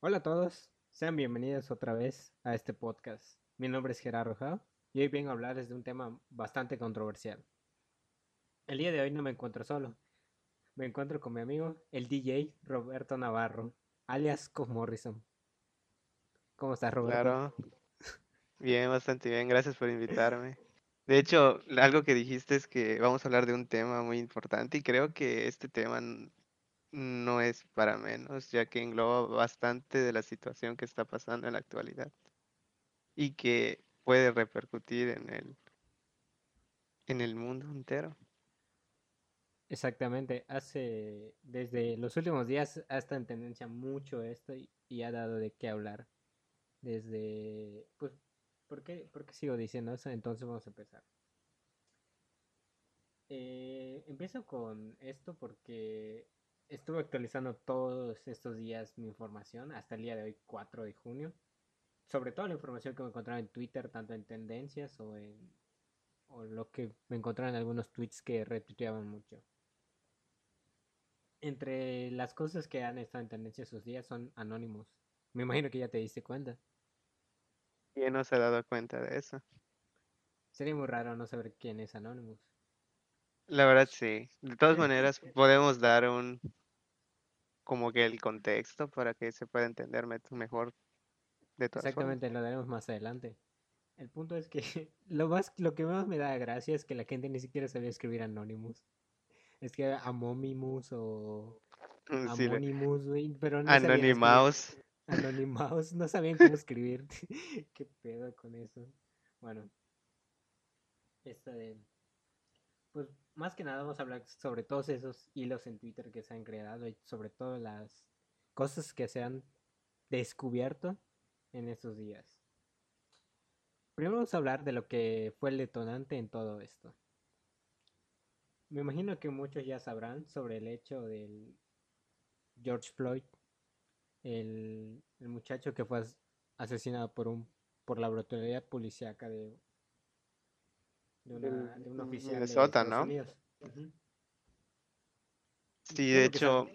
Hola a todos, sean bienvenidos otra vez a este podcast. Mi nombre es Gerardo Jao y hoy vengo a hablarles de un tema bastante controversial. El día de hoy no me encuentro solo, me encuentro con mi amigo, el DJ Roberto Navarro, alias Cos Morrison. ¿Cómo estás, Roberto? Claro, bien, bastante bien, gracias por invitarme. De hecho, algo que dijiste es que vamos a hablar de un tema muy importante y creo que este tema no es para menos, ya que engloba bastante de la situación que está pasando en la actualidad y que puede repercutir en el, en el mundo entero. Exactamente, hace desde los últimos días ha estado en tendencia mucho esto y, ha dado de qué hablar. Desde, pues, ¿por qué, por qué sigo diciendo eso? Entonces vamos a empezar. Eh, empiezo con esto porque estuve actualizando todos estos días mi información hasta el día de hoy, 4 de junio. Sobre todo la información que me encontraba en Twitter, tanto en tendencias o en o lo que me encontraba en algunos tweets que retuiteaban mucho. Entre las cosas que han estado en tendencia esos días son anónimos. Me imagino que ya te diste cuenta. ¿Quién no se ha dado cuenta de eso? Sería muy raro no saber quién es Anonymous. La verdad sí. De todas maneras, podemos dar un, como que el contexto para que se pueda entender me- mejor de todas formas. Exactamente, lo daremos más adelante. El punto es que lo más, lo que más me da gracia es que la gente ni siquiera sabía escribir Anonymous. Es que Amonimus o Mm, Amonimus, güey, pero no Anonymouse. Anonymous, no sabían cómo escribir. Qué pedo con eso. Bueno, esta de pues más que nada vamos a hablar sobre todos esos hilos en Twitter que se han creado y sobre todo las cosas que se han descubierto en estos días. Primero vamos a hablar de lo que fue el detonante en todo esto. Me imagino que muchos ya sabrán sobre el hecho del George Floyd, el, muchacho que fue as- asesinado por un por la brutalidad policíaca de, de, una, de un oficial de Minnesota, ¿no? Sí, ¿Qué de hecho,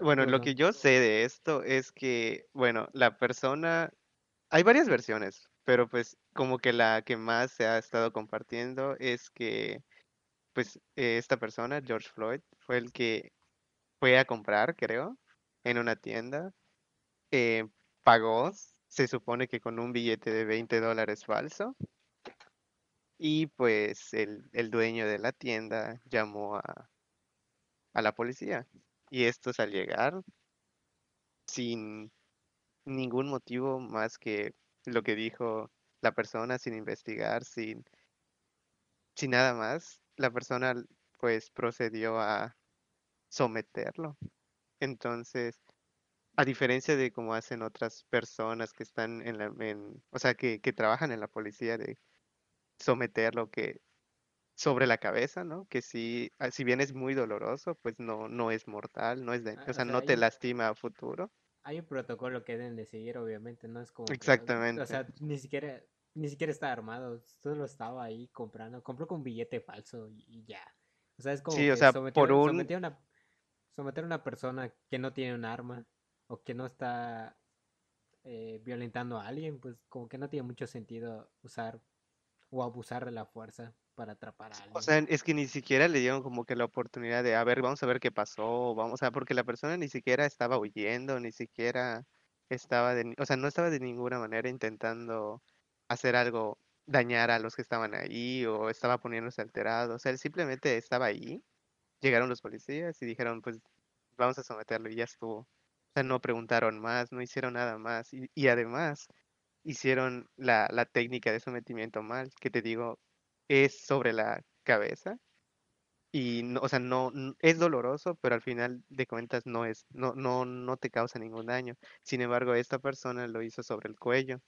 bueno, ¿Qué lo que yo sé de esto es que, bueno, la persona, hay varias versiones, pero pues como que la que más se ha estado compartiendo es que, pues, eh, esta persona, George Floyd, fue el que fue a comprar, creo, en una tienda, eh, pagó, se supone que con un billete de 20 dólares falso, y pues el, el dueño de la tienda llamó a, a la policía. Y estos al llegar, sin ningún motivo más que lo que dijo la persona, sin investigar, sin, sin nada más, la persona pues procedió a someterlo. Entonces, a diferencia de como hacen otras personas que están en la, en, o sea, que, que trabajan en la policía de someterlo que sobre la cabeza, ¿no? Que sí, ah, si bien es muy doloroso, pues no, no es mortal, no es de, Ah, o O sea, no te un, lastima a futuro. hay un protocolo que deben de seguir, obviamente, no es como que, o Exactamente. sea, ni siquiera, ni siquiera está armado, solo estaba ahí comprando, compró con un billete falso y, ya. O sea, es como Sí, o sea, por someter, un, someter a una, someter a una persona que no tiene un arma o que no está eh, violentando a alguien, pues como que no tiene mucho sentido usar o abusar de la fuerza para atrapar a O alguien. sea, es que ni siquiera le dieron como que la oportunidad de, a ver, vamos a ver qué pasó, vamos a, porque la persona ni siquiera estaba huyendo, ni siquiera estaba de, o sea, no estaba de ninguna manera intentando hacer algo, dañar a los que estaban ahí o estaba poniéndose alterado, o sea, él simplemente estaba ahí, llegaron los policías y dijeron, pues vamos a someterlo y ya estuvo. O sea, no preguntaron más, no hicieron nada más y, y además hicieron la, la técnica de sometimiento mal, que te digo, es sobre la cabeza y, no, o sea, no, es doloroso, pero al final de cuentas no es, no, no, no te causa ningún daño. Sin embargo, esta persona lo hizo sobre el cuello.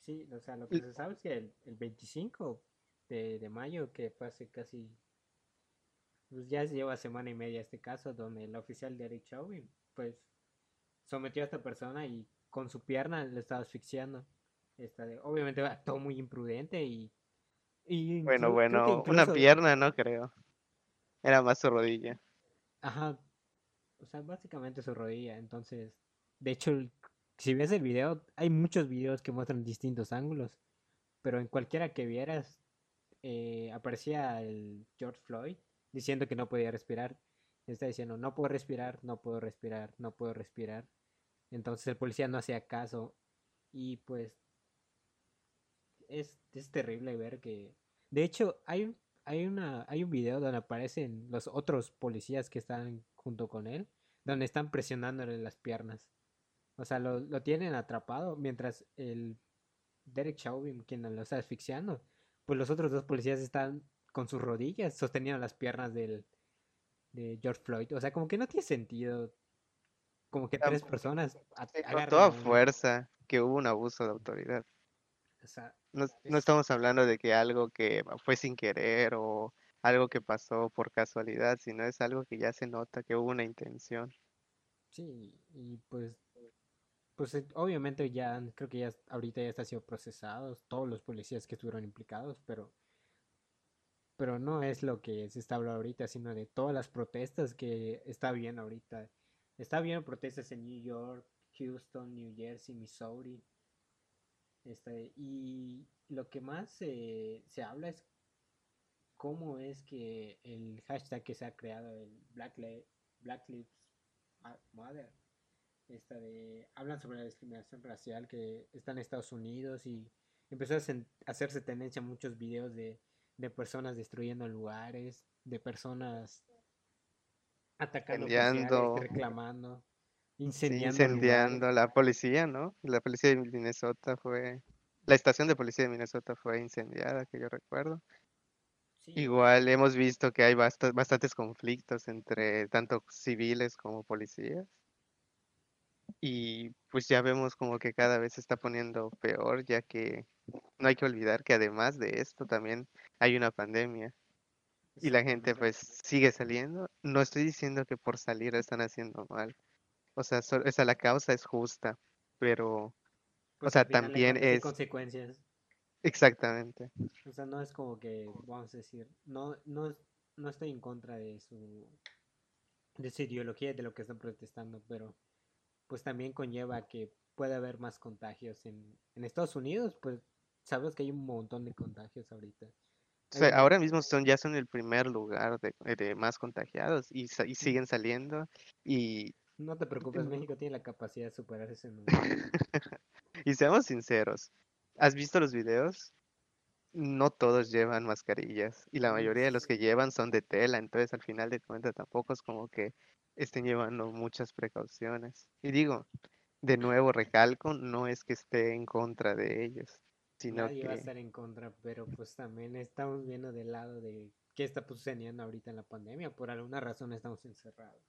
sí, o sea, lo que se sabe es que el, el 25 de, de mayo, que fue hace casi pues ya lleva semana y media este caso donde el oficial de Eric Chauvin pues sometió a esta persona y con su pierna le estaba asfixiando. Esta de- obviamente actuó muy imprudente y, y Bueno, bueno, una pierna no creo, era más su rodilla. ajá, o sea, básicamente su rodilla. Entonces, de hecho, si ves el video, hay muchos videos que muestran distintos ángulos, pero en cualquiera que vieras, eh, aparecía el George Floyd diciendo que no podía respirar. Está diciendo, no puedo respirar, no puedo respirar, no puedo respirar. Entonces el policía no hacía caso y pues es, es terrible ver que... De hecho, hay un, hay, una, hay un video donde aparecen los otros policías que están junto con él, donde están presionándole las piernas. O sea, lo, lo tienen atrapado mientras el Derek Chauvin, quien lo está asfixiando, pues los otros dos policías están con sus rodillas sosteniendo las piernas del, de George Floyd. O sea, como que no tiene sentido. Como que tres personas. Con toda fuerza que hubo un abuso de autoridad. O sea, no, no estamos hablando de que algo que fue sin querer o algo que pasó por casualidad, sino es algo que ya se nota que hubo una intención. Sí, y pues, pues eh, obviamente ya, creo que ya ahorita ya está siendo procesados todos los policías que estuvieron implicados, pero, pero no es lo que se está hablando ahorita, sino de todas las protestas que está viendo ahorita. Está habiendo protestas en New York, Houston, New Jersey, Missouri. Este, y lo que más se habla es cómo es que el hashtag que se ha creado, el Black, Black Lives Matter, esta de, hablan sobre la discriminación racial que está en Estados Unidos y empezó a hacerse tendencia muchos videos de, de personas destruyendo lugares, de personas atacando, reclamando. Incendiando, incendiando la policía, ¿no? La policía de Minnesota fue, la estación de policía de Minnesota fue incendiada, que yo recuerdo. Igual hemos visto que hay bastantes conflictos entre tanto civiles como policías. Y pues ya vemos como que cada vez se está poniendo peor, ya que no hay que olvidar que además de esto también hay una pandemia. Y la gente pues sigue saliendo. No estoy diciendo que por salir están haciendo mal. O sea, esa la causa es justa, pero, o Pues sea, también es consecuencias. exactamente. O sea, no es como que, vamos a decir, no, no, no estoy en contra de su, de su ideología y de lo que están protestando, pero pues también conlleva que puede haber más contagios en, en Estados Unidos, pues sabes que hay un montón de contagios ahorita. O sea, ahora mismo son ya son el primer lugar de, de más contagiados y siguen saliendo y, no te preocupes. México tiene la capacidad de superar ese número. y seamos sinceros. ¿Has visto los videos? No todos llevan mascarillas y la mayoría de los que llevan son de tela, entonces al final de cuentas tampoco es como que estén llevando muchas precauciones. Y digo, de nuevo recalco, no es que esté en contra de ellos, sino Nadie va a que estar en contra, pero pues también estamos viendo del lado de qué está sucediendo ahorita en la pandemia. Por alguna razón estamos encerrados.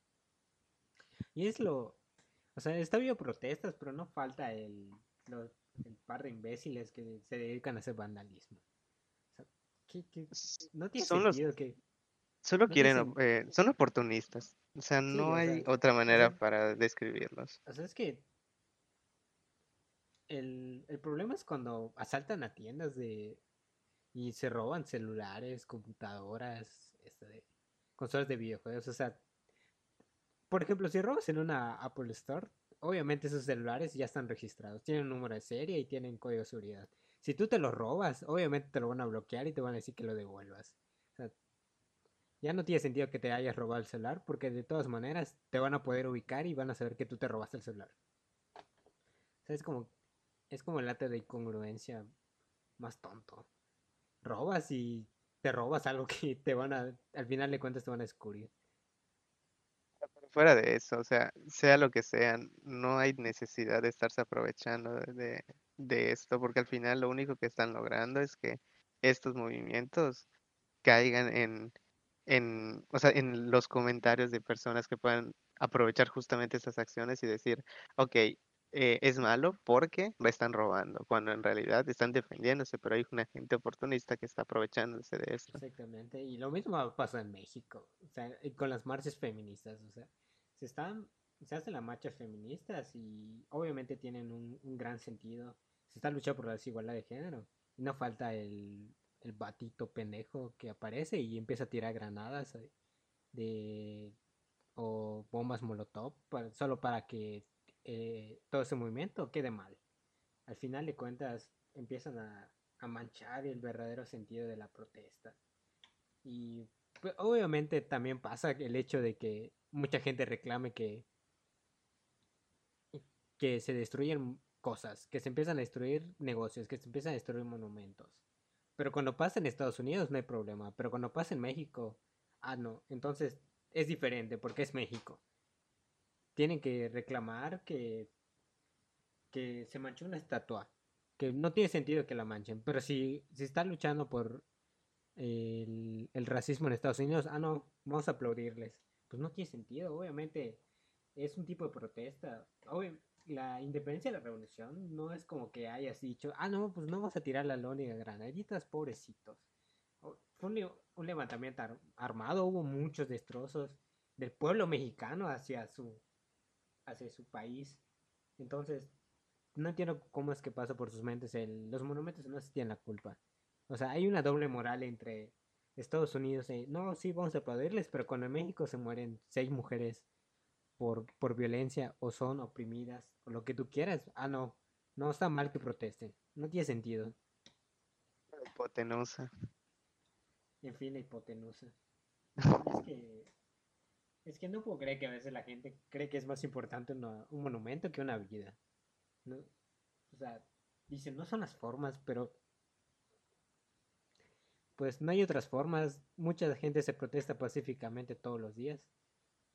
Y es lo... O sea, está habiendo protestas, pero no falta el, los- el par de imbéciles que se dedican a hacer vandalismo. O sea, ¿qué- qué? No tiene son los sentido que... Solo No quieren, eh, son oportunistas. O sea, no o sea, hay otra manera para describirlos. O sea, es que el, el problema es cuando asaltan a tiendas de y se roban celulares, computadoras, este, consolas de videojuegos. O sea, por ejemplo, si robas en una Apple Store, obviamente esos celulares ya están registrados, tienen un número de serie y tienen código de seguridad. Si tú te los robas, obviamente te lo van a bloquear y te van a decir que lo devuelvas. O sea, ya no tiene sentido que te hayas robado el celular porque de todas maneras te van a poder ubicar y van a saber que tú te robaste el celular. O sea, es como, es como el ate de incongruencia más tonto. Robas y te robas algo que te van a, al final de cuentas te van a descubrir. Fuera de eso, o sea, sea lo que sea, no hay necesidad de estarse aprovechando de, esto, porque al final lo único que están logrando es que estos movimientos caigan en, en, o sea, en los comentarios de personas que puedan aprovechar justamente estas acciones y decir, ok, eh, es malo porque lo están robando, cuando en realidad están defendiéndose, pero hay una gente oportunista que está aprovechándose de esto. Exactamente. Y lo mismo pasa en México. O sea, con las marchas feministas. O sea, se están, se hacen las marchas feministas y obviamente tienen un, gran sentido. Se está luchando por la desigualdad de género. Y no falta el, el batito pendejo que aparece y empieza a tirar granadas eh, de o bombas molotov solo para que eh, todo ese movimiento quede mal. Al final de cuentas empiezan a, a manchar el verdadero sentido de la protesta. Y pues, obviamente también pasa el hecho de que mucha gente reclame que, que se destruyen cosas, que se empiezan a destruir negocios, que se empiezan a destruir monumentos. Pero cuando pasa en Estados Unidos no hay problema, pero cuando pasa en México, ah, no, entonces es diferente porque es México. Tienen que reclamar que, que se manchó una estatua, que no tiene sentido que la manchen, pero si, si están luchando por el, el racismo en Estados Unidos, ah, no, vamos a aplaudirles. Pues no tiene sentido, obviamente es un tipo de protesta. La independencia de la revolución no es como que hayas dicho, ah, no, pues no vamos a tirar la lónea granaditas, pobrecitos. Fue un, un levantamiento ar armado, hubo muchos destrozos del pueblo mexicano hacia su, hacia su país. Entonces, no entiendo cómo es que pasa por sus mentes el, los monumentos no se tienen la culpa. O sea, hay una doble moral entre Estados Unidos y, no, sí, vamos a aplaudirles, pero cuando en México se mueren seis mujeres por, por violencia o son oprimidas o lo que tú quieras, ah, no, no está mal que protesten, no tiene sentido. Hipotenusa. En fin, la hipotenusa. es que es que no puedo creer que a veces la gente cree que es más importante una, un monumento que una vida. ¿no? O sea, dicen, no son las formas, pero pues no hay otras formas. Mucha gente se protesta pacíficamente todos los días.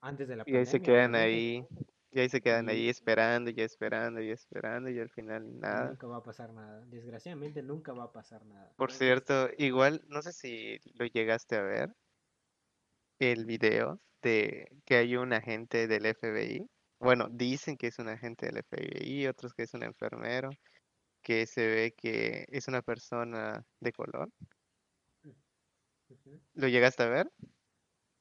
Antes de la Y ahí se quedan ahí, y ahí se quedan ahí esperando y esperando y esperando y al final nada. Nunca va a pasar nada. Desgraciadamente nunca va a pasar nada. Por cierto, igual, no sé si lo llegaste a ver, el video de que hay un agente del FBI. Bueno, dicen que es un agente del FBI, otros que es un enfermero, que se ve que es una persona de color. ¿Lo llegaste a ver?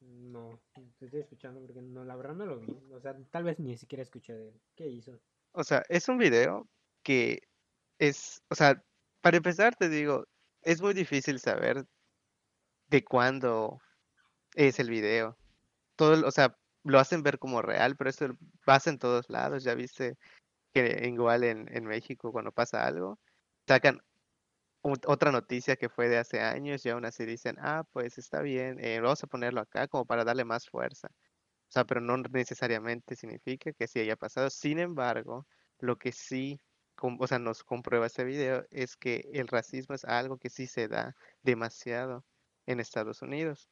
No, te estoy escuchando porque no, la verdad no lo vi. O sea, tal vez ni siquiera escuché de él. ¿Qué hizo? O sea, es un video que es, o sea, para empezar te digo, es muy difícil saber de cuándo es el video. Todo, o sea, lo hacen ver como real, pero eso pasa en todos lados. Ya viste que igual en, en México cuando pasa algo, sacan otra noticia que fue de hace años y aún así dicen, ah, pues está bien, eh, vamos a ponerlo acá como para darle más fuerza. O sea, pero no necesariamente significa que sí haya pasado. Sin embargo, lo que sí, o sea, nos comprueba este video es que el racismo es algo que sí se da demasiado en Estados Unidos.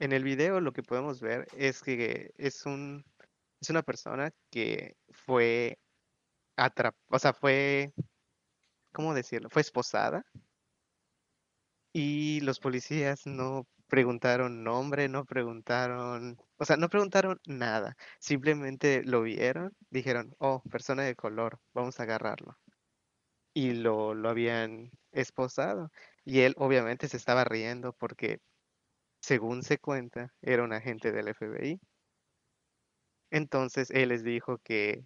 En el video lo que podemos ver es que es un es una persona que fue atrapada, o sea, fue ¿cómo decirlo? Fue esposada. Y los policías no preguntaron nombre, no preguntaron, o sea, no preguntaron nada. Simplemente lo vieron, dijeron, oh, persona de color, vamos a agarrarlo. Y lo, lo habían esposado. Y él obviamente se estaba riendo porque, según se cuenta, era un agente del FBI. Entonces él les dijo que,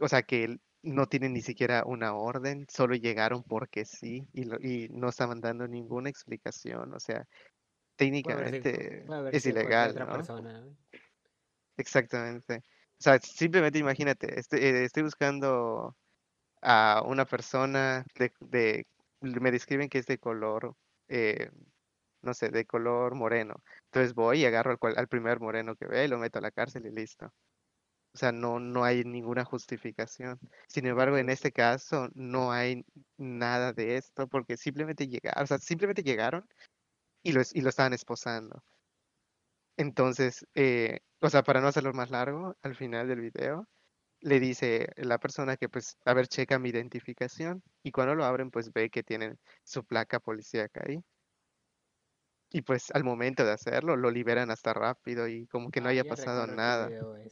o sea, que él no tienen ni siquiera una orden, solo llegaron porque sí y, y no estaban dando ninguna explicación. O sea, técnicamente es ilegal. ¿no? Exactamente. O sea, simplemente imagínate, estoy, eh, estoy buscando a una persona de, de, me describen que es de color, eh, no sé, de color moreno. Entonces voy y agarro al, al primer moreno que ve y lo meto a la cárcel y listo. O sea, no, no hay ninguna justificación. Sin embargo, en este caso no hay nada de esto porque simplemente llegaron, o sea, simplemente llegaron y lo, y lo estaban esposando. Entonces, eh, o sea, para no hacerlo más largo, al final del video le dice la persona que pues, a ver, checa mi identificación y cuando lo abren pues ve que tienen su placa policíaca ahí. Y pues al momento de hacerlo lo liberan hasta rápido y como que no haya pasado nada.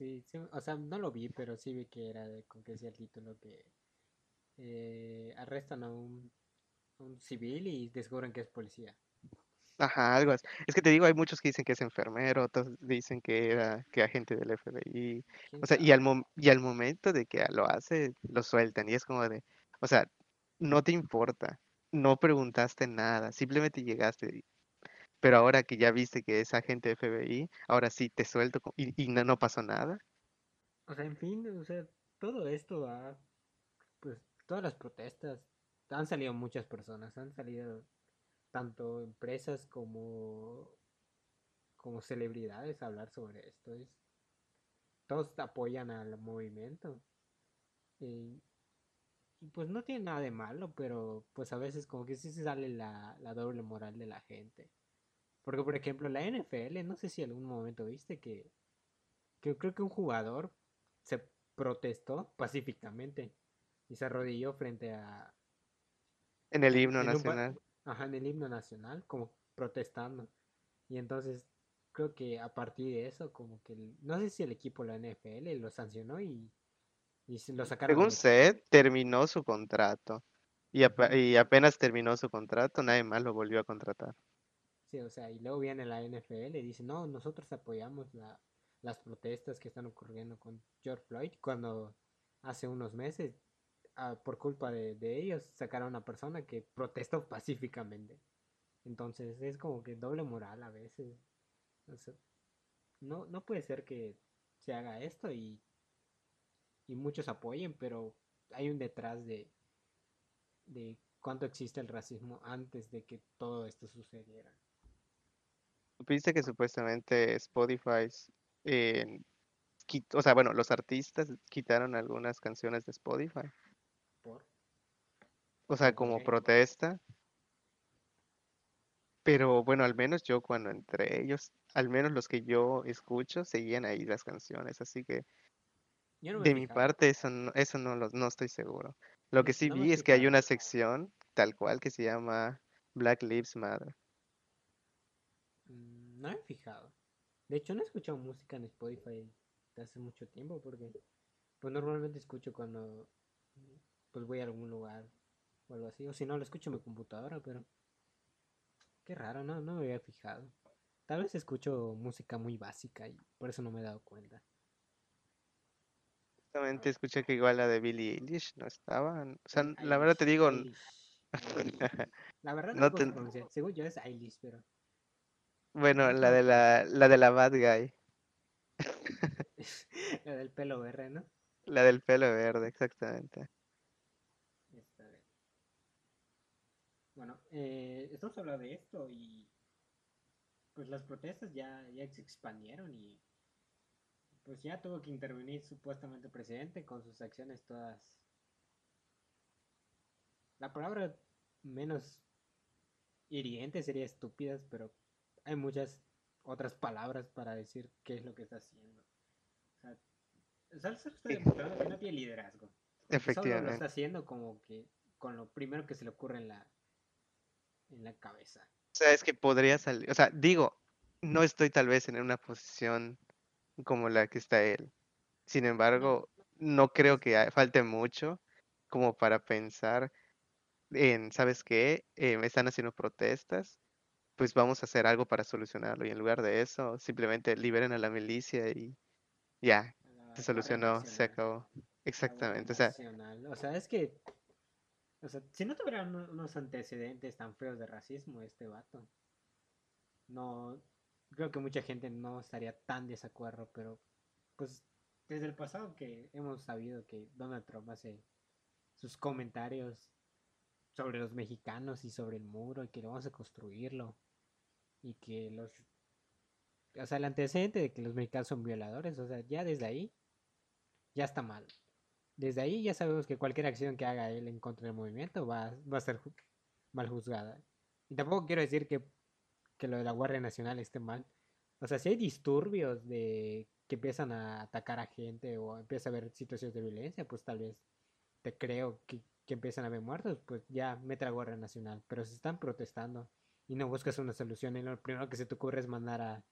Sí, sí, o sea, no lo vi, pero sí vi que era de, con que decía el título que eh, arrestan a un, un, civil y descubren que es policía. Ajá, algo así. Es que te digo, hay muchos que dicen que es enfermero, otros dicen que era que agente del FBI. O sea, y al, y al momento de que lo hace, lo sueltan. Y es como de, o sea, no te importa, no preguntaste nada, simplemente llegaste pero ahora que ya viste que es agente FBI, ahora sí te suelto y, y no, no, pasó nada. O sea, en fin, o sea, todo esto ha, pues, todas las protestas, han salido muchas personas, han salido tanto empresas como, como celebridades a hablar sobre esto. Es, todos apoyan al movimiento. Y, y pues no tiene nada de malo, pero pues a veces como que sí se sale la, la doble moral de la gente. Porque por ejemplo la NFL, no sé si en algún momento viste que, que creo que un jugador se protestó pacíficamente y se arrodilló frente a... En el himno en un pa- nacional. Ajá, en el himno nacional, como protestando. Y entonces creo que a partir de eso, como que, el- no sé si el equipo, la NFL, lo sancionó y, y se lo sacaron Según sé, terminó su contrato. Y, apenas terminó su contrato, nadie más lo volvió a contratar. Sí, o sea, y luego viene la NFL y dice, no, nosotros apoyamos la, las protestas que están ocurriendo con George Floyd cuando hace unos meses, ah, por culpa de, de ellos, sacaron a una persona que protestó pacíficamente. Entonces es como que doble moral a veces. O sea, no, no puede ser que se haga esto y, y muchos apoyen, pero hay un detrás de, de cuánto existe el racismo antes de que todo esto sucediera. Viste que supuestamente Spotify, eh, o sea, bueno, los artistas quitaron algunas canciones de Spotify. ¿Por? O sea, ¿Pero por como protesta. Pero bueno, al menos yo cuando entré, ellos, al menos los que yo escucho, seguían ahí las canciones. Así que Yo no de mi parte, eso no, eso no, lo, no estoy seguro. Lo que sí no vi es que hay una sección tal cual que se llama Black Lives Matter. Mm, No me he fijado. De hecho, no he escuchado música en Spotify de hace mucho tiempo porque pues normalmente escucho cuando pues voy a algún lugar o algo así. O si no, lo escucho en mi computadora, pero qué raro, no, no me había fijado. Tal vez escucho música muy básica y por eso no me he dado cuenta. Justamente escuché que igual la de Billie Eilish no estaba. O sea, la verdad te digo, Eilish. La verdad no no te. Según yo es Eilish, pero bueno, la de la, la de la Bad Guy, La del pelo verde, ¿no? la del pelo verde, exactamente. Bueno, eh, estamos hablando de esto y pues las protestas ya, ya se expandieron y pues ya tuvo que intervenir supuestamente el presidente con sus acciones todas. La palabra menos hiriente sería estúpidas, pero hay muchas otras palabras para decir qué es lo que está haciendo. O sea, Salsa está demostrando que no tiene liderazgo. Porque solo lo está efectivamente. haciendo como que con lo primero que se le ocurre en la, en la cabeza. O sea, es que podría salir, o sea, digo, no estoy tal vez en una posición como la que está él. Sin embargo, no creo que falte mucho como para pensar en, ¿sabes qué? Eh, me están haciendo protestas, pues vamos a hacer algo para solucionarlo. Y en lugar de eso, simplemente liberen a la milicia y ya, se solucionó, se acabó. Exactamente. O sea. O sea, es que, o sea, si no tuviera uno- unos antecedentes tan feos de racismo, este vato, no, creo que mucha gente no estaría tan desacuerdo, pero pues desde el pasado que hemos sabido que Donald Trump hace sus comentarios sobre los mexicanos y sobre el muro y que vamos a construirlo y que los, o sea, el antecedente de que los mexicanos son violadores, o sea, ya desde ahí ya está mal. Desde ahí ya sabemos que cualquier acción que haga él en contra del movimiento va, va a ser mal juzgada. Y tampoco quiero decir que, que lo de la Guardia Nacional esté mal. O sea, si hay disturbios de que empiezan a atacar a gente o empieza a haber situaciones de violencia, pues tal vez te creo que, que empiezan a haber muertos, pues ya mete la Guardia Nacional. Pero si están protestando y no buscas una solución y lo primero que se te ocurre es mandar a,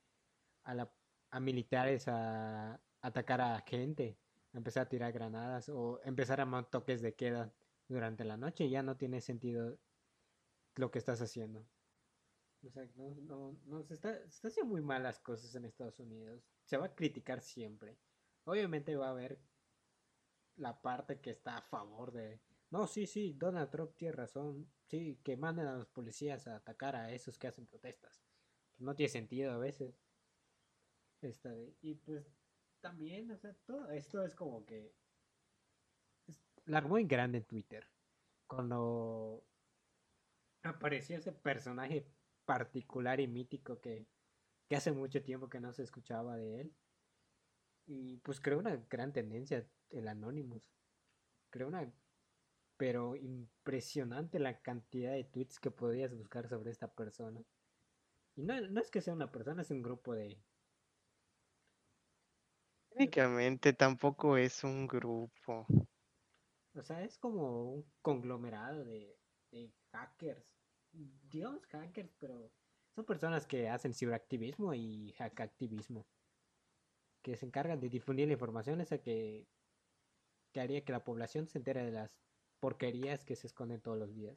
a, la, a militares a atacar a gente, a empezar a tirar granadas o empezar a toques de queda durante la noche, ya no tiene sentido lo que estás haciendo. O sea, no, no, no se, está, está haciendo muy mal las cosas en Estados Unidos. Se va a criticar siempre. Obviamente va a haber la parte que está a favor de... No, sí, sí, Donald Trump tiene razón. Sí, que manden a los policías a atacar a esos que hacen protestas. No tiene sentido a veces. Esta de- y pues también, o sea, todo esto es como que es la muy grande en Twitter. Cuando apareció ese personaje particular y mítico que, que hace mucho tiempo que no se escuchaba de él. Y pues creó una gran tendencia el Anonymous. Creó una pero impresionante la cantidad de tweets que podías buscar sobre esta persona. Y no, no es que sea una persona, es un grupo de... Técnicamente tampoco es un grupo. O sea, es como un conglomerado de, de hackers. Digamos hackers, pero son personas que hacen ciberactivismo y hackactivismo. Que se encargan de difundir la información esa que, que haría que la población se entere de las porquerías que se esconden todos los días.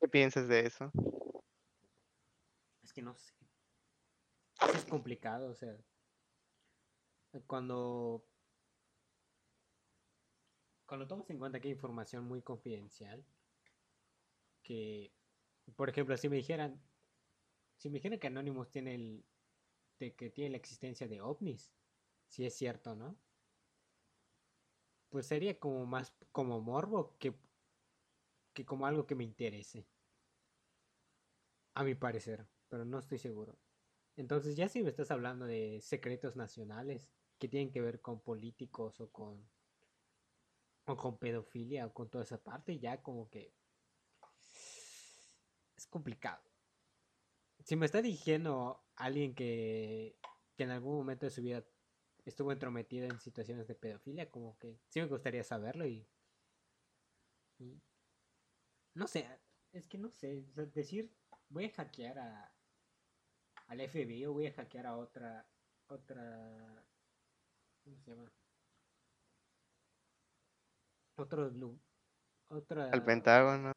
¿Qué piensas de eso? Es que no sé. Es complicado, o sea. Cuando. Cuando tomas en cuenta que hay información muy confidencial, que, por ejemplo, si me dijeran, si me dijeran que Anonymous tiene el, de que tiene la existencia de ovnis, si es cierto, ¿no? pues sería como más como morbo que, que como algo que me interese. A mi parecer, pero no estoy seguro. Entonces ya si me estás hablando de secretos nacionales que tienen que ver con políticos o con o con pedofilia o con toda esa parte, ya como que es complicado. Si me está diciendo alguien que, que en algún momento de su vida estuvo entrometido en situaciones de pedofilia, como que sí me gustaría saberlo y, no sé, es que no sé, decir voy a hackear a al FBI o voy a hackear a otra otra ¿cómo se llama? Otro otra al Pentágono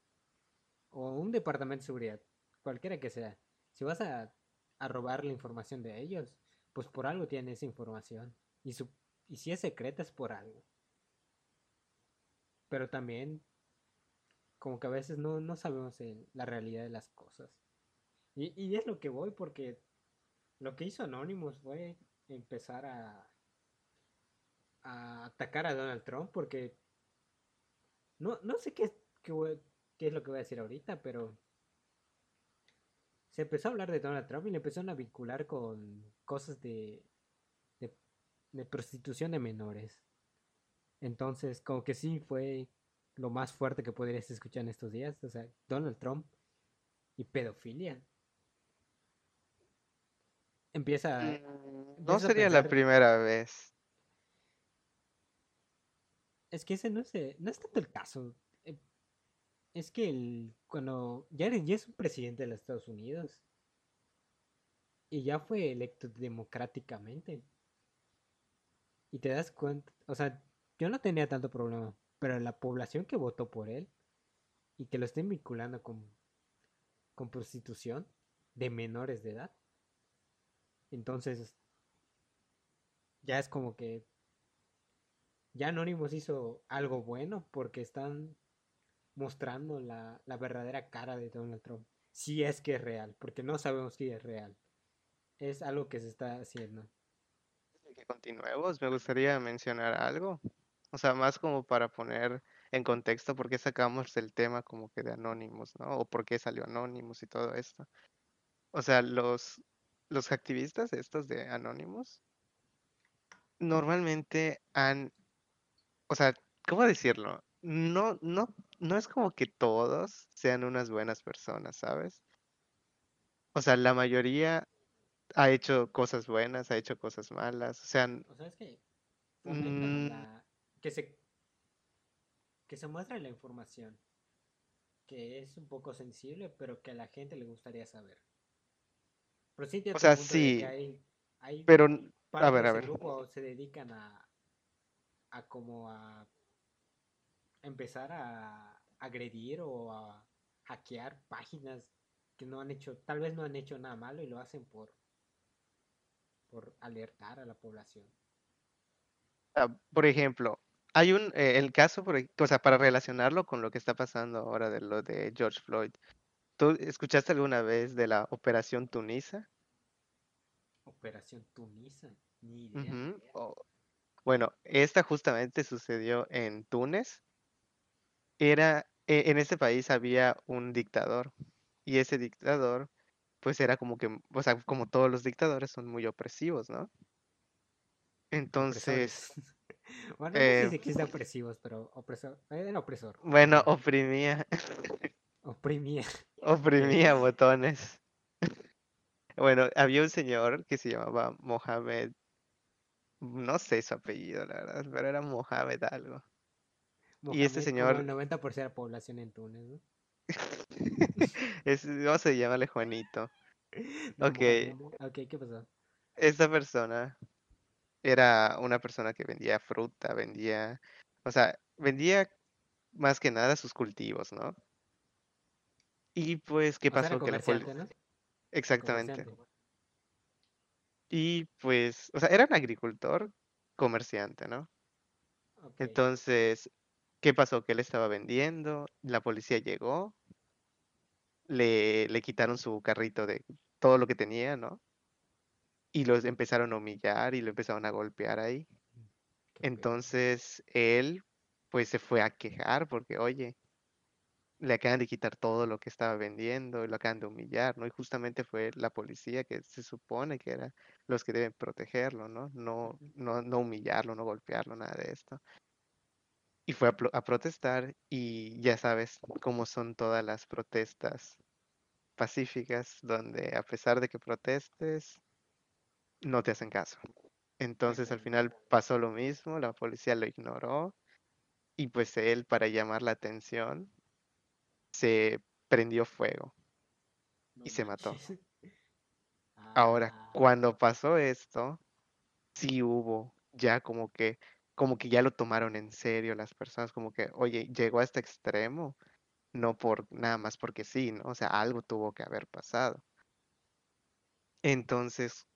o un departamento de seguridad, cualquiera que sea. Si vas a, a robar la información de ellos, pues por algo tiene esa información. Y, su, y si es secreta es por algo. Pero también, como que a veces no, no sabemos la realidad de las cosas. Y, y, es lo que voy, porque lo que hizo Anonymous fue empezar a, a atacar a Donald Trump, porque no, no sé qué, qué, qué es lo que voy a decir ahorita, pero se empezó a hablar de Donald Trump y le empezaron a vincular con cosas de, de, prostitución de menores. Entonces, como que sí fue lo más fuerte que podrías escuchar en estos días. O sea, Donald Trump y pedofilia. Empieza. Mm, no sería la primera vez. Es que ese no es, no es tanto el caso es que el, cuando ya es un presidente de los Estados Unidos y ya fue electo democráticamente y te das cuenta, o sea, yo no tenía tanto problema, pero la población que votó por él y que lo estén vinculando con, con prostitución de menores de edad, entonces ya es como que ya Anonymous hizo algo bueno porque están mostrando la, verdadera cara de Donald Trump. Si es que es real, porque no sabemos si es real. Es algo que se está haciendo. Que continuemos, me gustaría mencionar algo. O sea, más como para poner en contexto por qué sacamos el tema como que de Anonymous, ¿no? O por qué salió Anonymous y todo esto. O sea, los, los activistas estos de Anonymous normalmente han, o sea, ¿cómo decirlo? no, no, no es como que todos sean unas buenas personas, ¿sabes? O sea, la mayoría ha hecho cosas buenas, ha hecho cosas malas, o sea... O sea, es que mm. que se que se muestre la información que es un poco sensible, pero que a la gente le gustaría saber. Pero sí o sea, sí, hay, pero a ver, a ver. grupo se dedican a a como a empezar a agredir o a hackear páginas que no han hecho, tal vez no han hecho nada malo y lo hacen por, por alertar a la población. Ah, por ejemplo, hay un, eh, el caso, por, o sea, para relacionarlo con lo que está pasando ahora de lo de George Floyd. ¿Tú escuchaste alguna vez de la Operación Tunisa? Operación Tunisa, ni idea. O- bueno, esta justamente sucedió en Túnez. Era, e- en este país había un dictador y ese dictador pues era como que, o sea, como todos los dictadores son muy opresivos, ¿no? Entonces, Opresores. bueno, no sé eh, si opresivos, pero opresor, era opresor. bueno, oprimía, Oprimía. oprimía botones. Bueno, había un señor que se llamaba Mohamed, no sé su apellido, la verdad, pero era Mohamed algo. Y este como el señor, 90% de la población en Túnez, ¿no? es, vamos a llamarle Juanito. No, Ok, Mohamed. Ok, ¿qué pasó? esta persona era una persona que vendía fruta, vendía, o sea, vendía más que nada sus cultivos, ¿no? Y pues, ¿qué O sea, era pasó? Que la. Exactamente. Y pues, o sea, era un agricultor comerciante, ¿no? Entonces, ¿qué pasó? Que él estaba vendiendo, la policía llegó, le, le quitaron su carrito de todo lo que tenía, ¿no? Y los empezaron a humillar y lo empezaron a golpear ahí. pedo. Entonces, él, pues, se fue a quejar porque, oye, le acaban de quitar todo lo que estaba vendiendo y lo acaban de humillar, ¿no? Y justamente fue la policía que se supone que eran los que deben protegerlo, ¿no? No, no, no humillarlo, no golpearlo, nada de esto. Y fue a, a protestar y ya sabes cómo son todas las protestas pacíficas, donde a pesar de que protestes, no te hacen caso. Entonces al final pasó lo mismo, la policía lo ignoró y pues él, para llamar la atención, se prendió fuego No y se mató. Ahora, Ah, cuando pasó esto, sí hubo ya como que, como que ya lo tomaron en serio las personas, como que, oye, llegó a este extremo, no por nada más porque sí, ¿no? O sea, algo tuvo que haber pasado. Entonces,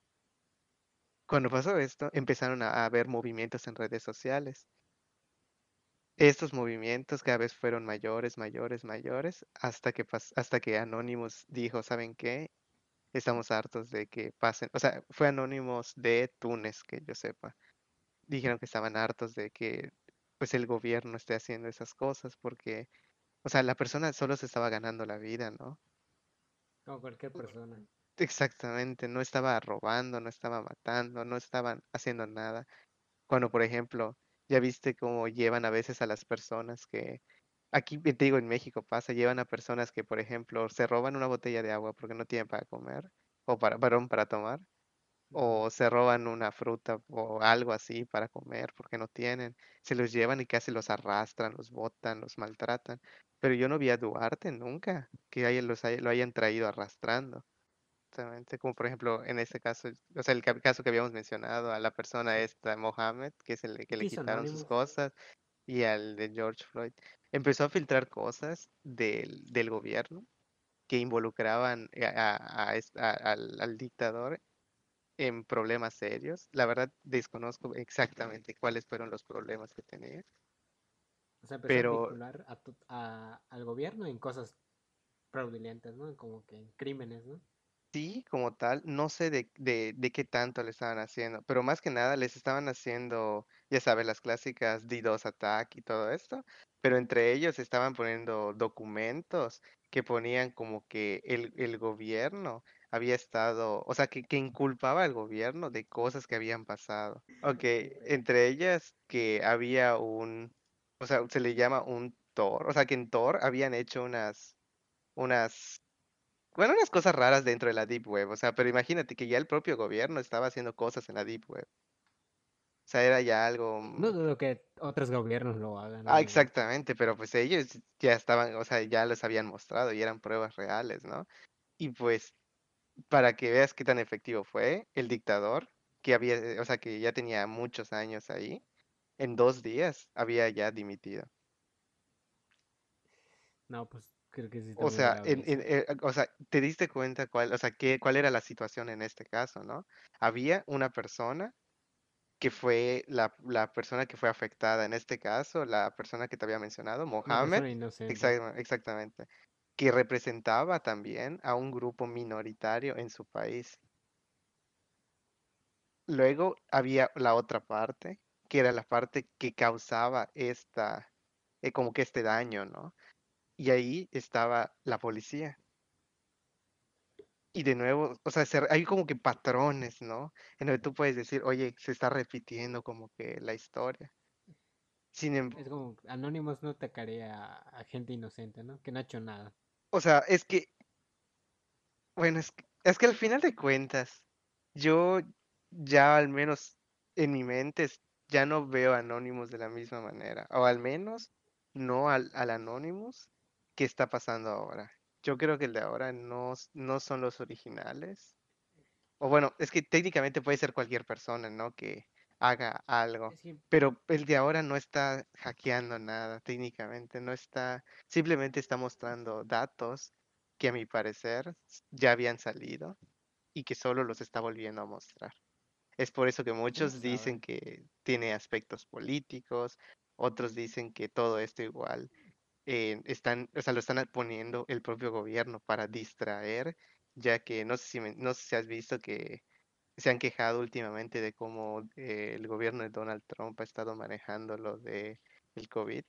cuando pasó esto, empezaron a haber movimientos en redes sociales. Estos movimientos cada vez fueron mayores, mayores, mayores, hasta que, hasta que Anonymous dijo, ¿saben qué? Estamos hartos de que pasen, o sea, fue Anonymous de Túnez, que yo sepa. Dijeron que estaban hartos de que pues el gobierno esté haciendo esas cosas porque, o sea, la persona solo se estaba ganando la vida, ¿no? como cualquier persona. Exactamente, no estaba robando, no estaba matando, no estaban haciendo nada. Cuando, por ejemplo, ya viste cómo llevan a veces a las personas que, aquí te digo, en México pasa, llevan a personas que, por ejemplo, se roban una botella de agua porque no tienen para comer, o para, perdón, para tomar, o se roban una fruta o algo así para comer porque no tienen, se los llevan y casi los arrastran, los botan, los maltratan. Pero yo no vi a Duarte nunca que los lo hayan traído arrastrando. Exactamente, como por ejemplo en este caso, o sea, el ca- caso que habíamos mencionado, a la persona esta, Mohammed, que es el que le ¿Qué hizo quitaron sus cosas, y al de George Floyd, empezó a filtrar cosas del, del gobierno que involucraban a- a- a al, al dictador en problemas serios. La verdad, desconozco exactamente cuáles fueron los problemas que tenía, O sea, empezó a pero vincular a tu- a- al gobierno en cosas fraudulentas, ¿no? Como que en crímenes, ¿no? Sí, como tal, no sé de, de, de qué tanto le estaban haciendo, pero más que nada les estaban haciendo, ya sabes, las clásicas DDoS attack y todo esto, pero entre ellos estaban poniendo documentos que ponían como que el, el gobierno había estado, o sea, que, que inculpaba al gobierno de cosas que habían pasado. Ok, entre ellas que había un, o sea, se le llama un Tor, o sea, que en Tor habían hecho unas, unas bueno, unas cosas raras dentro de la Deep Web, o sea, pero imagínate que ya el propio gobierno estaba haciendo cosas en la Deep Web. O sea, era ya algo... No mm, dudo que otros gobiernos lo hagan, Ah, obviamente. exactamente, pero pues ellos ya estaban, o sea, ya los habían mostrado y eran pruebas reales, ¿no? Y pues, para que veas qué tan efectivo fue, el dictador, que había, eh, o sea, que ya tenía muchos años ahí, en dos días había ya dimitido. No, pues creo que sí O sea, en, en, eso. eh, o sea, te diste cuenta cuál, o sea, qué, cuál era la situación en este caso, ¿no? Había una persona que fue la, la persona que fue afectada, en este caso, la persona que te había mencionado, Mohammed, persona inocente. exac- exactamente, que representaba también a un grupo minoritario en su país. luego había la otra parte, que era la parte que causaba esta, eh, como que este daño, ¿no? Y ahí estaba la policía. Y de nuevo, o sea, se- hay como que patrones, ¿no? En donde tú puedes decir, oye, se está repitiendo como que la historia. Sin em- Es como Anonymous no atacaría a, gente inocente, ¿no? Que no ha hecho nada. o sea, es que, bueno, es que, es que al final de cuentas, yo ya al menos en mi mente ya no veo Anonymous de la misma manera, o al menos no al, al Anonymous que está pasando ahora. Yo creo que el de ahora no, no son los originales. O bueno, es que técnicamente puede ser cualquier persona, ¿no? Que haga algo. Es que Pero el de ahora no está hackeando nada, técnicamente. No está, simplemente está mostrando datos que a mi parecer ya habían salido y que solo los está volviendo a mostrar. Es por eso que muchos dicen que tiene aspectos políticos, otros dicen que todo esto igual eh, están, o sea, lo están poniendo el propio gobierno para distraer, ya que no sé si, me- no sé si has visto que se han quejado últimamente de cómo eh, el gobierno de Donald Trump ha estado manejando lo de el COVID.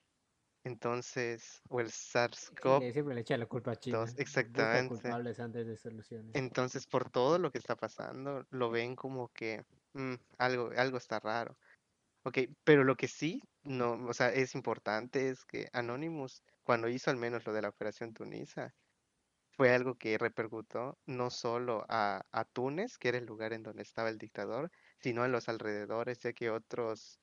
Entonces, o el Sí, SARS-CoV-2, le, siempre le echa la culpa a China. Exactamente. culpables antes de soluciones. Entonces, por todo lo que está pasando, lo ven como que "Mm, algo, algo está raro. Ok, pero lo que sí, no, o sea, es importante es que Anonymous, cuando hizo al menos lo de la Operación Tunisa, fue algo que repercutó no solo a, a Túnez, que era el lugar en donde estaba el dictador, sino en los alrededores, ya que otros,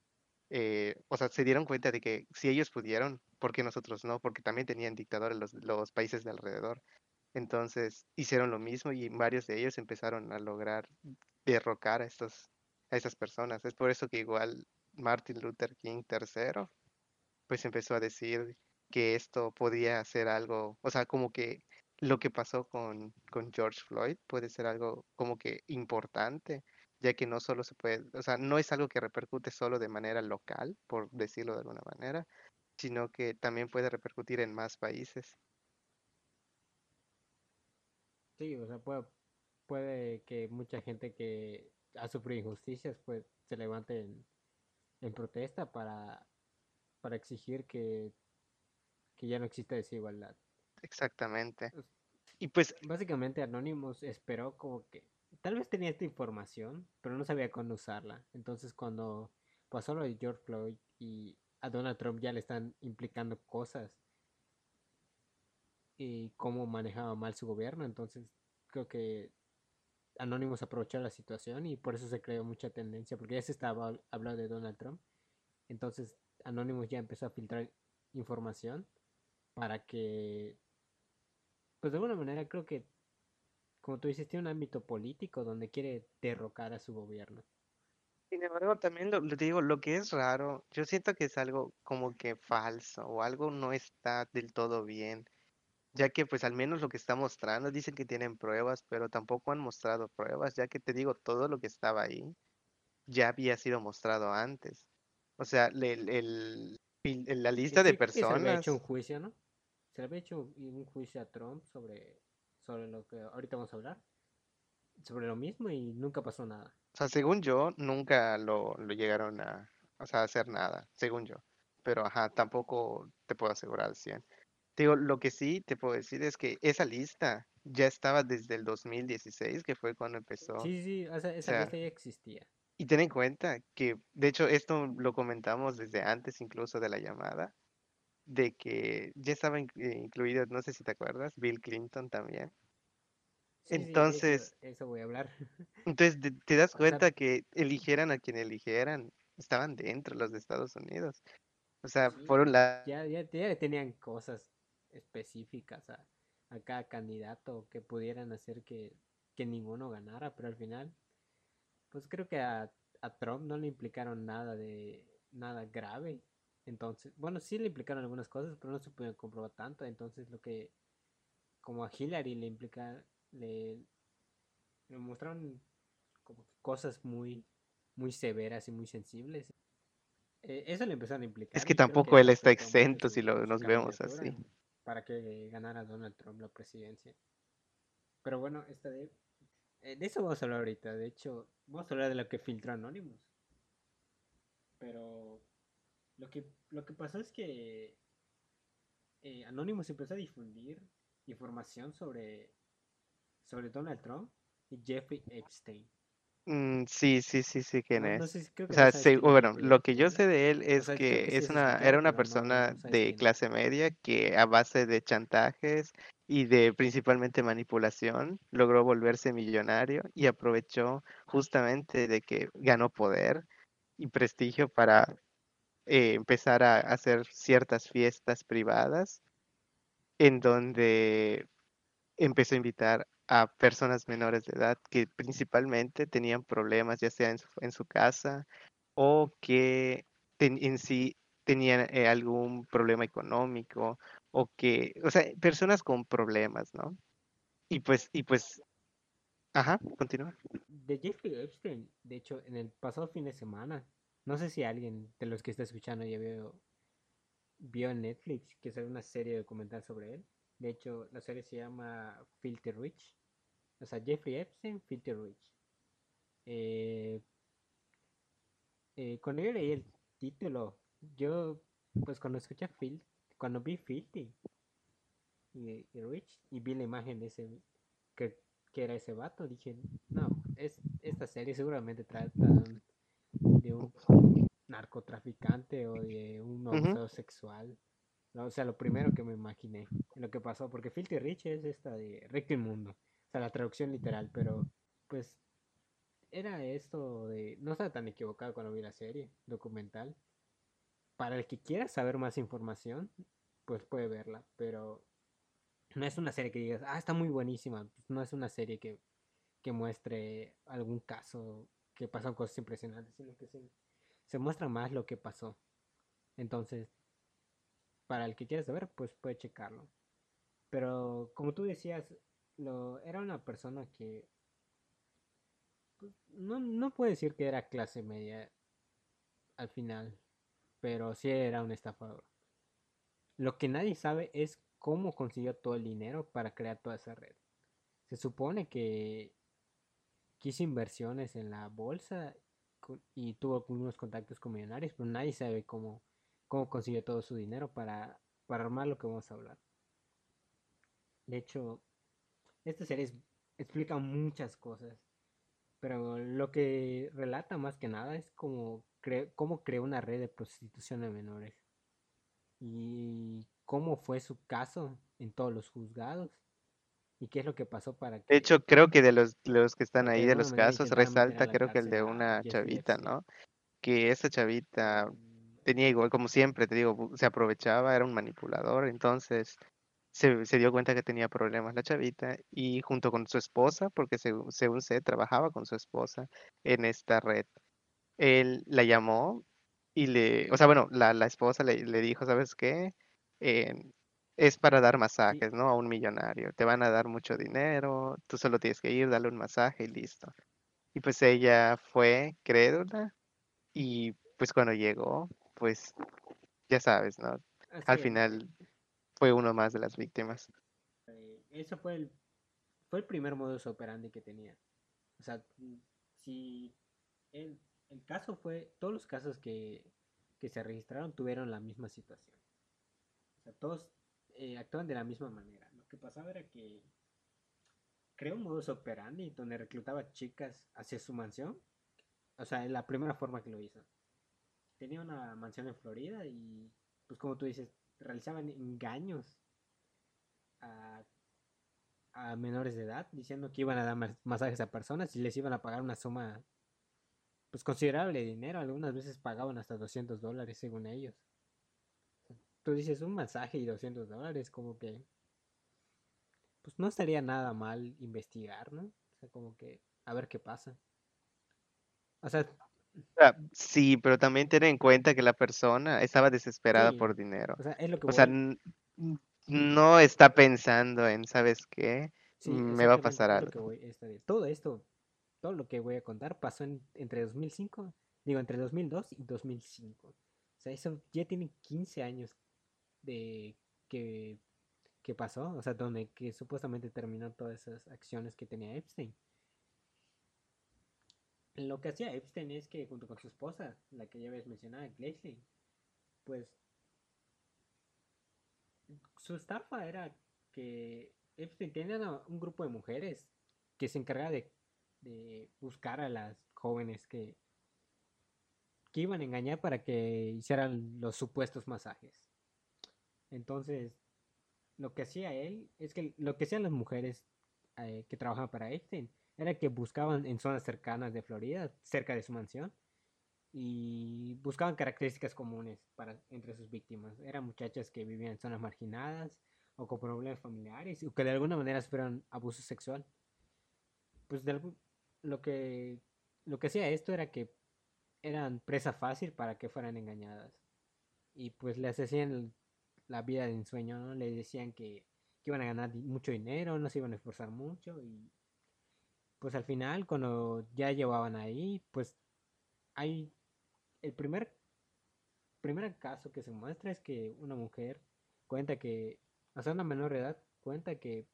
eh, o sea, se dieron cuenta de que si ellos pudieron, ¿por qué nosotros no? Porque también tenían dictadores los, los países de alrededor. Entonces hicieron lo mismo y varios de ellos empezaron a lograr derrocar a estos, a esas personas. Es por eso que igual Martin Luther King III pues empezó a decir que esto podía ser algo, o sea, como que lo que pasó con, con George Floyd puede ser algo como que importante, ya que no solo se puede, o sea, no es algo que repercute solo de manera local, por decirlo de alguna manera, sino que también puede repercutir en más países. Sí, o sea, puede, puede que mucha gente que ha sufrido injusticias pues se levante en, en protesta para, para exigir que, que ya no exista desigualdad. Exactamente. Pues, Y pues Básicamente Anonymous esperó como que tal vez tenía esta información, pero no sabía cuándo usarla. Entonces cuando pasó lo de George Floyd y a Donald Trump ya le están implicando cosas y cómo manejaba mal su gobierno, entonces creo que Anonymous aprovechó la situación y por eso se creó mucha tendencia, porque ya se estaba hab- hablando de Donald Trump. Entonces Anonymous ya empezó a filtrar información para que, pues de alguna manera creo que, como tú dices, tiene un ámbito político donde quiere derrocar a su gobierno. Sin embargo, también lo, lo digo, lo que es raro, yo siento que es algo como que falso o algo no está del todo bien, ya que pues al menos lo que está mostrando, dicen que tienen pruebas, pero tampoco han mostrado pruebas, ya que te digo, todo lo que estaba ahí ya había sido mostrado antes. O sea, el, el- el- la lista de que se le había hecho un personas, juicio, ¿no? Se le había hecho un, un juicio a Trump sobre, sobre lo que ahorita vamos a hablar, sobre lo mismo y nunca pasó nada. o sea, según yo, nunca lo, lo llegaron a, o sea, a hacer nada, según yo. Pero ajá, tampoco te puedo asegurar al 100. Te Digo, lo que sí te puedo decir es que esa lista ya estaba desde el 2016, que fue cuando empezó. Sí, sí, o sea, esa sea, lista ya existía. y ten en cuenta que, de hecho, esto lo comentamos desde antes incluso de la llamada, de que ya estaba eh, incluido, no sé si te acuerdas, Bill Clinton también. Sí, sí, de eso, Entonces, eso voy a hablar. entonces te, te das O sea, cuenta que eligieran a quien eligieran, estaban dentro los de Estados Unidos. O sea, por un lado, ya, ya, ya tenían cosas específicas a, a cada candidato que pudieran hacer que, que ninguno ganara, pero al final, pues creo que a, a Trump no le implicaron nada de nada grave. Entonces, bueno, sí le implicaron algunas cosas, pero no se pudieron comprobar tanto. Entonces, lo que, como a Hillary le implica, le, le mostraron como que cosas muy, muy severas y muy sensibles. Eh, eso le empezaron a es implicar creo que tampoco él está exento si lo, nos vemos así. Para que ganara Donald Trump la presidencia. Pero bueno, esta de Eh, de eso vamos a hablar ahorita. De hecho, vamos a hablar de lo que filtró Anonymous. Pero lo que, lo que pasó es que eh, Anonymous empezó a difundir información sobre, sobre Donald Trump y Jeffrey Epstein. Mm, sí, sí, sí, sí, quién No, no es. sé si creo O que sea, sí, es bueno, lo que yo sé de él O es sea, que que sí es una, era una persona no de clase media que a base de chantajes y de principalmente manipulación logró volverse millonario y aprovechó justamente de que ganó poder y prestigio para eh, empezar a hacer ciertas fiestas privadas en donde empezó a invitar a personas menores de edad que principalmente tenían problemas, ya sea en su, en su casa o que en sí tenían eh, algún problema económico o que, o sea, personas con problemas, ¿no? Y pues, y pues, ajá, continúa. De Jeffrey Epstein, de hecho, en el pasado fin de semana, no sé si alguien de los que está escuchando ya vio, vio en Netflix que sale una serie documental sobre él. De hecho, la serie se llama Filthy Rich. O sea, Jeffrey Epstein, Filthy Rich. Eh, eh, cuando yo leí el título, yo, pues cuando escuché Phil, cuando vi Filthy y, y Rich y vi la imagen de ese, que, que era ese vato, dije, no, es, esta serie seguramente trata de un, narcotraficante o de un abusador sexual. No, o sea, lo primero que me imaginé, lo que pasó, porque Filthy Rich es esta de Rico Inmundo, o sea, la traducción literal, pero pues era esto de, no estaba tan equivocado cuando vi la serie documental. Para el que quiera saber más información, pues puede verla, pero no es una serie que digas, ah, está muy buenísima, pues no es una serie que, que muestre algún caso que pasan cosas impresionantes, sino que se, se muestra más lo que pasó. Entonces, para el que quiera saber, pues puede checarlo. Pero como tú decías, lo, era una persona que pues, no, no puedo decir que era clase media al final, pero sí era un estafador. Lo que nadie sabe es cómo consiguió todo el dinero para crear toda esa red. Se supone que quiso inversiones en la bolsa y tuvo unos contactos con millonarios, pero nadie sabe cómo, cómo consiguió todo su dinero para, para armar lo que vamos a hablar. De hecho, esta serie explica muchas cosas, pero lo que relata más que nada es cómo, cre- cómo creó una red de prostitución de menores y cómo fue su caso en todos los juzgados y qué es lo que pasó para De que, hecho, creo que de los, los que están ahí de de los casos resalta creo que el de una chavita. ¿no? Que esa chavita tenía igual, como siempre, te digo, se aprovechaba, era un manipulador, entonces se, se dio cuenta que tenía problemas la chavita y junto con su esposa, porque según, según sé, trabajaba con su esposa en esta red, él la llamó y le, o sea, bueno, la, la esposa le, le dijo, ¿sabes qué? Eh, es para dar masajes, ¿no? A un millonario, te van a dar mucho dinero, tú solo tienes que ir, darle un masaje y listo. Y pues ella fue crédula y pues cuando llegó, pues ya sabes, ¿no? Al es. final fue uno más de las víctimas. eh, eso fue el, fue el primer modus operandi que tenía. O sea, mm, si el, el caso fue, todos los casos que, que se registraron tuvieron la misma situación. O sea, todos eh, actúan de la misma manera. Lo que pasaba era que creó un modus operandi donde reclutaba chicas hacia su mansión. O sea, es la primera forma que lo hizo. Tenía una mansión en Florida y, pues como tú dices, realizaban engaños a, a menores de edad diciendo que iban a dar mas- masajes a personas y les iban a pagar una suma pues considerable de dinero. Algunas veces pagaban hasta 200 dólares según ellos. Tú dices un masaje y 200 dólares, como que pues no estaría nada mal investigar, ¿no? O sea, como que a ver qué pasa. O sea, Sí, pero también ten en cuenta que la persona estaba desesperada por dinero. o sea, es lo que O sea, voy. n- n- no está pensando en, ¿sabes qué? Sí, Me va a pasar algo. voy. todo esto, todo lo que voy a contar pasó en, entre 2005, digo, entre 2002 y 2005. O sea, eso ya tiene 15 años de que, que pasó, o sea, donde que supuestamente terminó todas esas acciones que tenía Epstein. Lo que hacía Epstein es que junto con su esposa, la que ya habías mencionado, Gleisling, pues su estafa era que Epstein tenía un grupo de mujeres que se encargaba de, de buscar a las jóvenes que, que iban a engañar para que hicieran los supuestos masajes. Entonces, lo que hacía él es que lo que hacían las mujeres eh, que trabajaban para Epstein era que buscaban en zonas cercanas de Florida, cerca de su mansión, y buscaban características comunes para, entre sus víctimas. Eran muchachas que vivían en zonas marginadas o con problemas familiares o que de alguna manera sufrieron abuso sexual. Pues lo que lo que hacía esto era que eran presa fácil para que fueran engañadas. Y pues les hacían la vida de ensueño, ¿no? Le decían que, que iban a ganar mucho dinero, no se iban a esforzar mucho y pues al final cuando ya llevaban ahí, pues hay el primer primer caso que se muestra es que una mujer cuenta que, o sea, una menor edad cuenta que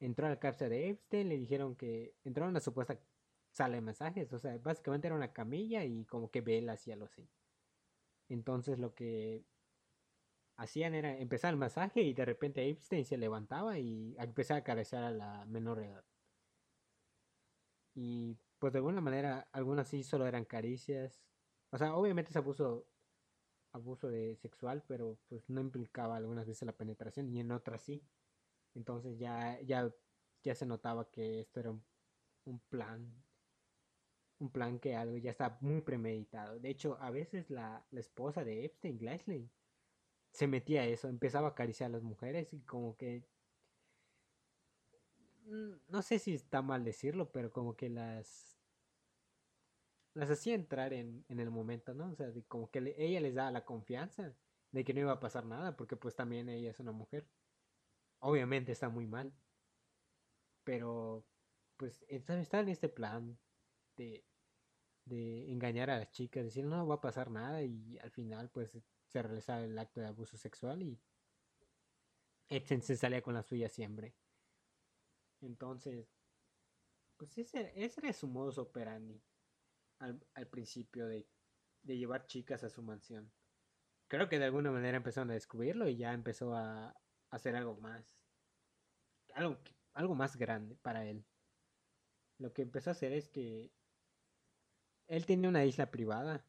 entró a la cárcel de Epstein, le dijeron que entró en una supuesta sala de masajes, o sea, básicamente era una camilla y como que velas y algo así. Entonces lo que hacían era empezar el masaje y de repente Epstein se levantaba y empezaba a acariciar a la menor edad. Y pues de alguna manera, algunas sí solo eran caricias. O sea, obviamente es abuso, abuso de sexual, pero pues no implicaba algunas veces la penetración y en otras sí. Entonces ya, ya, ya se notaba que esto era un, plan. Un plan que algo ya está muy premeditado. De hecho, a veces la, la esposa de Epstein, Gleisling, se metía a eso, empezaba a acariciar a las mujeres y como que no sé si está mal decirlo, pero como que las las hacía entrar en, en el momento, ¿no? O sea, como que ella les daba la confianza de que no iba a pasar nada, porque pues también ella es una mujer. Obviamente está muy mal, pero pues está, en este plan de, de engañar a las chicas, decir no va a pasar nada y al final pues se realiza el acto de abuso sexual y se salía con la suya siempre. Entonces, pues ese, ese era su modus operandi al, al principio de, de, llevar chicas a su mansión. Creo que de alguna manera empezaron a descubrirlo y ya empezó a, hacer algo más, algo, algo más grande para él. Lo que empezó a hacer es que él tenía una isla privada,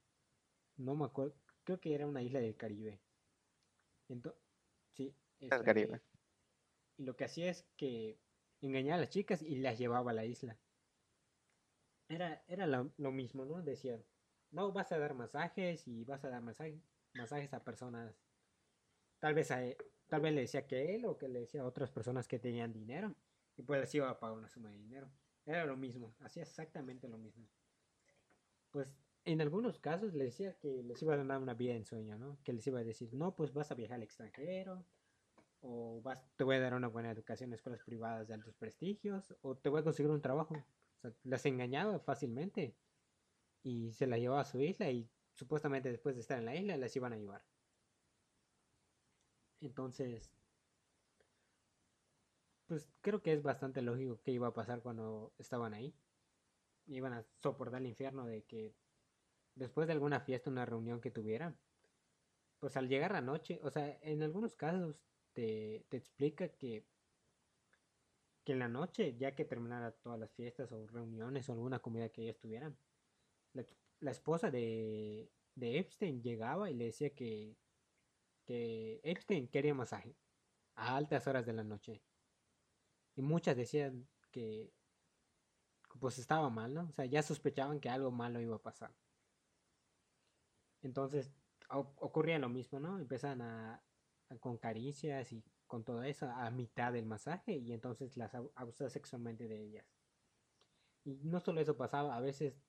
no me acuerdo, creo que era una isla del Caribe. Entonces, sí, el Caribe. Y lo que hacía es que engañaba a las chicas y las llevaba a la isla. Era, era lo, mismo, ¿no? Decían, no, vas a dar masajes y vas a dar masajes masajes a personas. Tal vez, a tal vez le decía que él o que le decía a otras personas que tenían dinero. Y pues les iba a pagar una suma de dinero. Era lo mismo, hacía exactamente lo mismo. Pues en algunos casos les decía que les iba a dar una vida en sueño, ¿no? Que les iba a decir, no, pues vas a viajar al extranjero, o vas, te voy a dar una buena educación en escuelas privadas de altos prestigios, o te voy a conseguir un trabajo. O sea, las engañaba fácilmente y se las llevaba a su isla y supuestamente después de estar en la isla las iban a llevar. Entonces, pues creo que es bastante lógico que iba a pasar cuando estaban ahí. Iban a soportar el infierno de que después de alguna fiesta, una reunión que tuvieran, pues al llegar la noche, o sea, en algunos casos te, explica que, que en la noche, ya que terminara todas las fiestas o reuniones o alguna comida que ellos tuvieran, la, esposa de, de, Epstein llegaba y le decía que, que Epstein quería masaje a altas horas de la noche. Y muchas decían que pues estaba mal, ¿no? O sea, ya sospechaban que algo malo iba a pasar. Entonces ocurría lo mismo, ¿no? Empezaban a, con caricias y con todo eso a mitad del masaje y entonces las abusaba sexualmente de ellas. Y no solo eso pasaba, a veces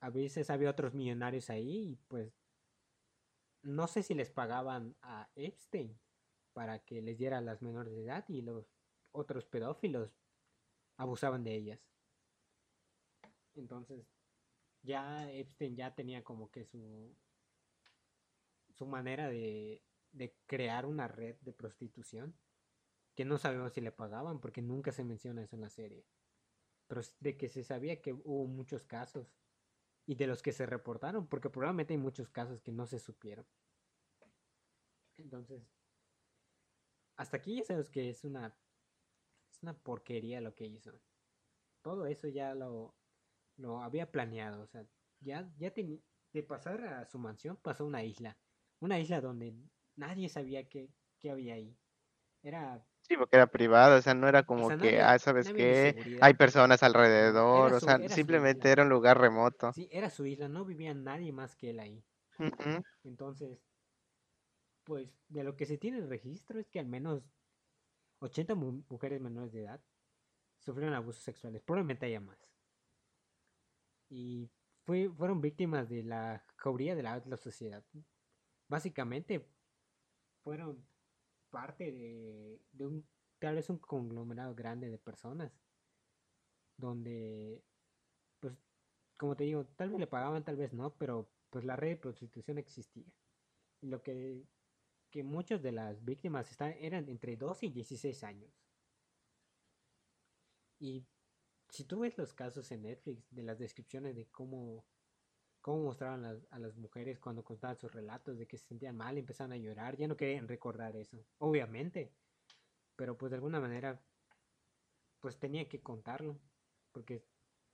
a veces había otros millonarios ahí y pues no sé si les pagaban a Epstein para que les diera las menores de edad y los otros pedófilos abusaban de ellas. Entonces, ya Epstein ya tenía como que su su manera de de crear una red de prostitución que no sabemos si le pagaban porque nunca se menciona eso en la serie. pero de que se sabía que hubo muchos casos y de los que se reportaron, porque probablemente hay muchos casos que no se supieron. Entonces, hasta aquí ya sabes que es una, es una porquería lo que hizo. Todo eso ya lo, lo había planeado, o sea, ya, ya de pasar a su mansión pasó a una isla, una isla donde nadie sabía qué, qué había ahí. Era Sí, porque era privado, o sea, no era como que, ah, ¿sabes qué? Hay personas alrededor, o sea, simplemente era un lugar remoto. Sí, era su isla, no vivía nadie más que él ahí. Entonces, pues de lo que se tiene el registro es que al menos 80 mujeres menores de edad sufrieron abusos sexuales, probablemente haya más. Y fue, fueron víctimas de la cauría de la, la sociedad. Básicamente, fueron parte de, un, tal vez un conglomerado grande de personas, donde, pues, como te digo, tal vez le pagaban, tal vez no, pero pues la red de prostitución existía. Y lo que, que muchas de las víctimas están, eran entre 12 y 16 años. Y si tú ves los casos en Netflix de las descripciones de cómo cómo mostraban a las mujeres cuando contaban sus relatos de que se sentían mal, empezaban a llorar, ya no querían recordar eso, obviamente, pero pues de alguna manera, pues tenía que contarlo, porque...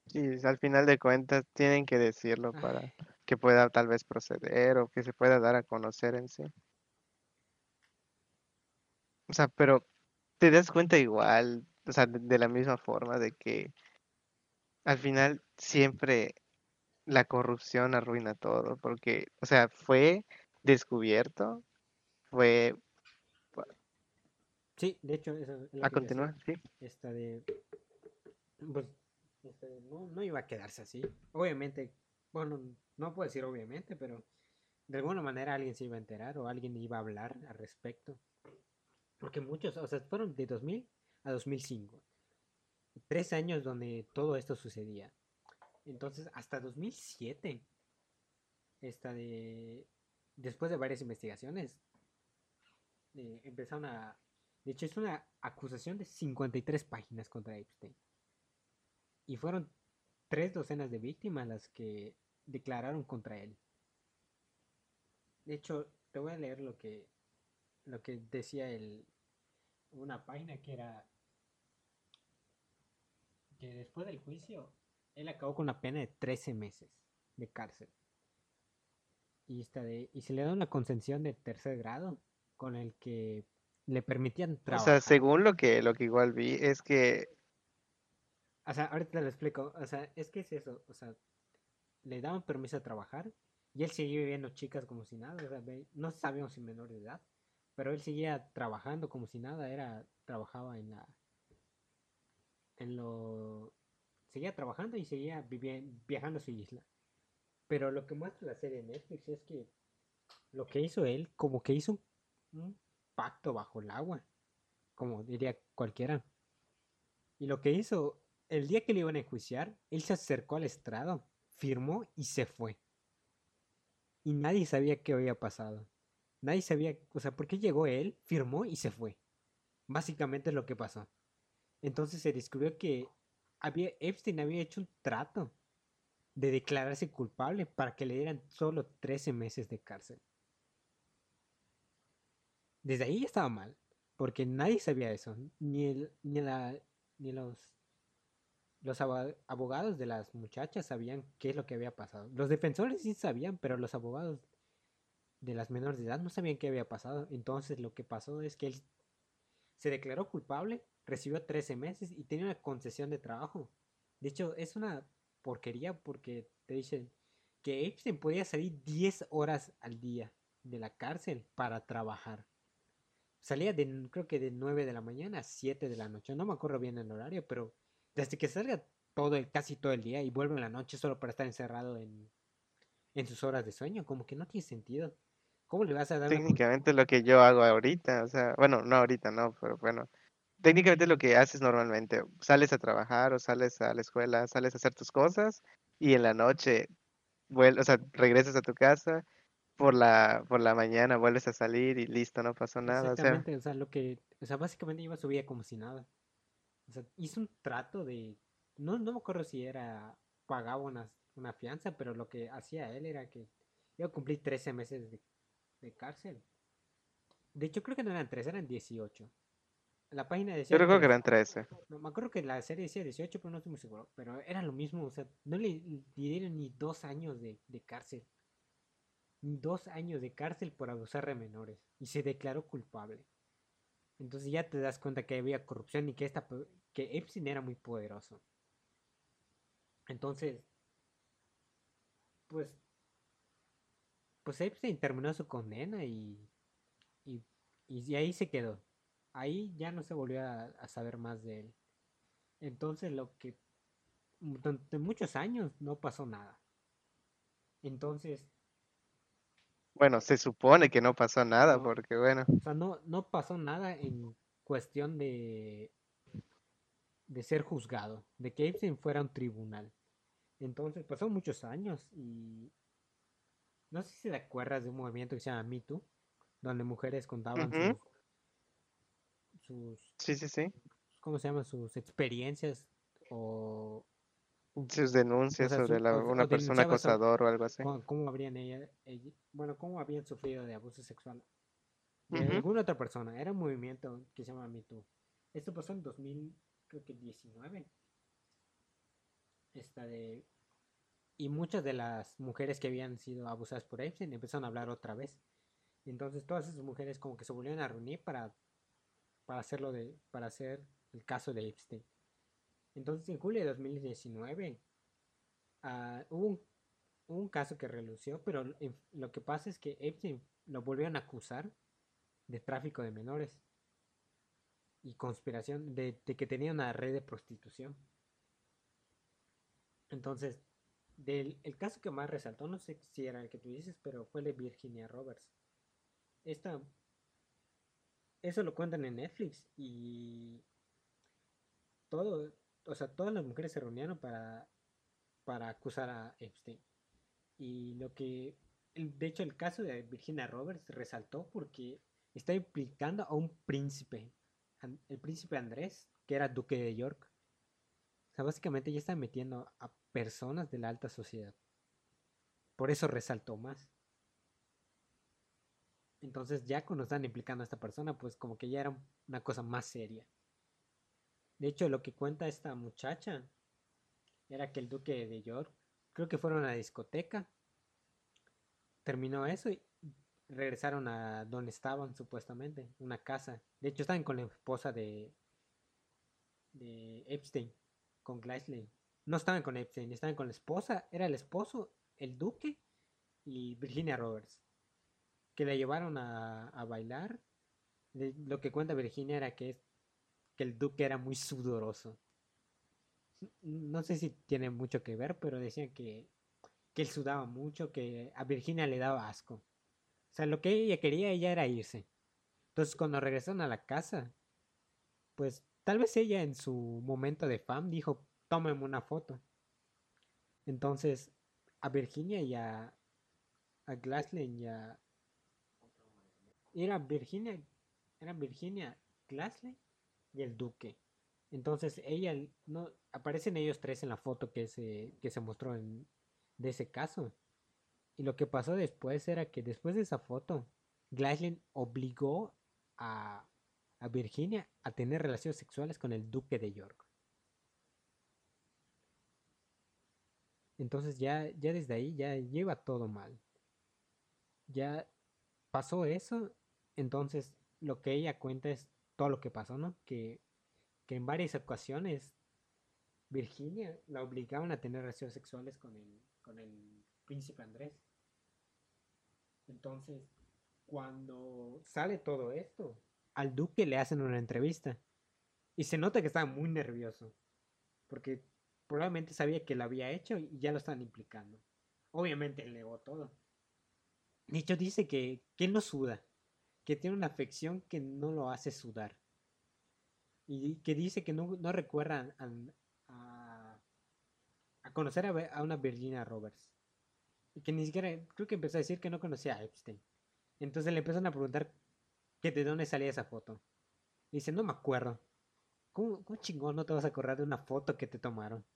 Sí, al final de cuentas tienen que decirlo para que pueda tal vez proceder o que se pueda dar a conocer en sí. O sea, pero te das cuenta igual, o sea, de la misma forma de que al final siempre la corrupción arruina todo, porque, o sea, fue descubierto, fue... Sí, de hecho, eso es A continuar, sí. Esta de... Pues, este, no, no iba a quedarse así. Obviamente, bueno, no puedo decir obviamente, pero de alguna manera alguien se iba a enterar o alguien iba a hablar al respecto. Porque muchos, o sea, fueron de 2000 a 2005. Tres años donde todo esto sucedía. Entonces, hasta 2007, esta de, después de varias investigaciones, eh, empezaron a... De hecho, es una acusación de 53 páginas contra Epstein. Y fueron tres docenas de víctimas las que declararon contra él. De hecho, te voy a leer lo que, lo que decía el, una página que era que después del juicio él acabó con una pena de 13 meses de cárcel. Y, esta de, y se le da una concesión de tercer grado con el que le permitían trabajar. O sea, según lo que, lo que igual vi, es que... O sea, ahorita te lo explico. O sea, es que es eso. O sea, le daban permiso a trabajar y él seguía viviendo chicas como si nada. O sea, no sabíamos si menor de edad, pero él seguía trabajando como si nada. Era, trabajaba en la... En lo seguía trabajando y seguía viajando a su isla. Pero lo que muestra la serie de Netflix es que lo que hizo él, como que hizo un, pacto bajo el agua, como diría cualquiera. Y lo que hizo, el día que le iban a enjuiciar, él se acercó al estrado, firmó y se fue. Y nadie sabía qué había pasado. Nadie sabía, o sea, por qué llegó él, firmó y se fue. Básicamente es lo que pasó. Entonces se descubrió que había, Epstein había hecho un trato de declararse culpable para que le dieran solo 13 meses de cárcel. Desde ahí ya estaba mal, porque nadie sabía eso, ni, el, ni, la, ni los, los abogados de las muchachas sabían qué es lo que había pasado. Los defensores sí sabían, pero los abogados de las menores de edad no sabían qué había pasado. Entonces lo que pasó es que él se declaró culpable recibió 13 meses y tenía una concesión de trabajo. De hecho, es una porquería porque te dicen que Epstein podía salir 10 horas al día de la cárcel para trabajar. Salía de, creo que de 9 de la mañana a 7 de la noche. No me acuerdo bien el horario, pero desde que salga todo el, casi todo el día y vuelve en la noche solo para estar encerrado en, en sus horas de sueño, como que no tiene sentido. ¿Cómo le vas a dar? Técnicamente lo que yo hago ahorita, o sea, bueno, no ahorita, no, pero bueno, técnicamente lo que haces normalmente, sales a trabajar o sales a la escuela, sales a hacer tus cosas y en la noche, o sea, regresas a tu casa, por la, por la mañana vuelves a salir y listo, no pasó nada. Exactamente, o sea, lo que, o sea, básicamente iba a su vida como si nada. O sea, hizo un trato de, no, no me acuerdo si era, pagaba una, una fianza, pero lo que hacía él era que iba a cumplir 13 meses de, de cárcel. De hecho, creo que no eran 13, eran 18. La página decía... Yo creo que eran 13. No, me acuerdo que la serie decía 18, pero no estoy muy seguro. Pero era lo mismo, o sea, no le dieron ni dos años de, de cárcel. Ni dos años de cárcel por abusar de menores. Y se declaró culpable. Entonces ya te das cuenta que había corrupción y que, esta, que Epstein era muy poderoso. Entonces, pues, pues Epstein terminó su condena y, y, y ahí se quedó. Ahí ya no se volvió a, saber más de él. Entonces, lo que durante muchos años no pasó nada. Entonces. Bueno, se supone que no pasó nada, porque bueno. O sea, no, no pasó nada en cuestión de, de ser juzgado, de que Epstein fuera un tribunal. Entonces, pasó muchos años y no sé si te acuerdas de un movimiento que se llama Me Too, donde mujeres contaban sus, Sí, sí, sí. ¿Cómo se llaman? Sus experiencias o... Sus denuncias sobre una persona acosador o algo así. Cómo, habrían ella, bueno, cómo habían sufrido de abuso sexual de alguna otra persona. Era un movimiento que se llama Me Too. Esto pasó en 2019. Esta de y muchas de las mujeres que habían sido abusadas por Epstein empezaron a hablar otra vez. Entonces todas esas mujeres como que se volvieron a reunir para, para hacerlo de, para hacer el caso de Epstein. Entonces en julio de 2019 ah, hubo, un, caso que relució, pero lo que pasa es que Epstein lo volvieron a acusar de tráfico de menores y conspiración, de, que tenía una red de prostitución. Entonces el caso que más resaltó, no sé si era el que tú dices, pero fue de Virginia Roberts. Esta, eso lo cuentan en Netflix y todo, o sea, todas las mujeres se reunieron para, para acusar a Epstein. Y lo que, de hecho, el caso de Virginia Roberts resaltó porque está implicando a un príncipe, el príncipe Andrés, que era duque de York. O sea, básicamente ya está metiendo a personas de la alta sociedad. Por eso resaltó más. Entonces ya cuando están implicando a esta persona, pues como que ya era una cosa más seria. De hecho, lo que cuenta esta muchacha era que el duque de York, creo que fueron a la discoteca, terminó eso y regresaron a donde estaban supuestamente, una casa. De hecho, estaban con la esposa de, de Epstein, con Gleisley. No estaban con Epstein, estaban con la esposa. Era el esposo, el duque y Virginia Roberts. Que la llevaron a, bailar. lo que cuenta Virginia era que, que el duque era muy sudoroso. No sé si tiene mucho que ver, pero decían que, que él sudaba mucho, que a Virginia le daba asco. O sea, lo que ella quería ella era irse. Entonces cuando regresaron a la casa, pues tal vez ella en su momento de fam dijo, tómenme una foto. Entonces, a Virginia y a, a Glassland y a... Era Virginia, era Virginia Glassland y el Duque. Entonces ella no aparecen ellos tres en la foto que se, que se mostró en, de ese caso. Y lo que pasó después era que después de esa foto, Glassland obligó a, a Virginia a tener relaciones sexuales con el duque de York. Entonces ya, ya desde ahí ya lleva todo mal. Ya pasó eso, entonces lo que ella cuenta es todo lo que pasó, ¿no? Que, que en varias ocasiones Virginia la obligaban a tener relaciones sexuales con el, con el príncipe Andrés. Entonces, cuando sale todo esto, al duque le hacen una entrevista y se nota que estaba muy nervioso porque probablemente sabía que lo había hecho y ya lo están implicando. Obviamente negó todo. De hecho, dice que, que él no suda, que tiene una afección que no lo hace sudar. Y que dice que no, recuerda a, conocer a, una Virginia Roberts. Y que ni siquiera, creo que empezó a decir que no conocía a Epstein. Entonces le empezaron a preguntar que de dónde salía esa foto. dice, no me acuerdo. ¿Cómo, cómo chingón no te vas a acordar de una foto que te tomaron?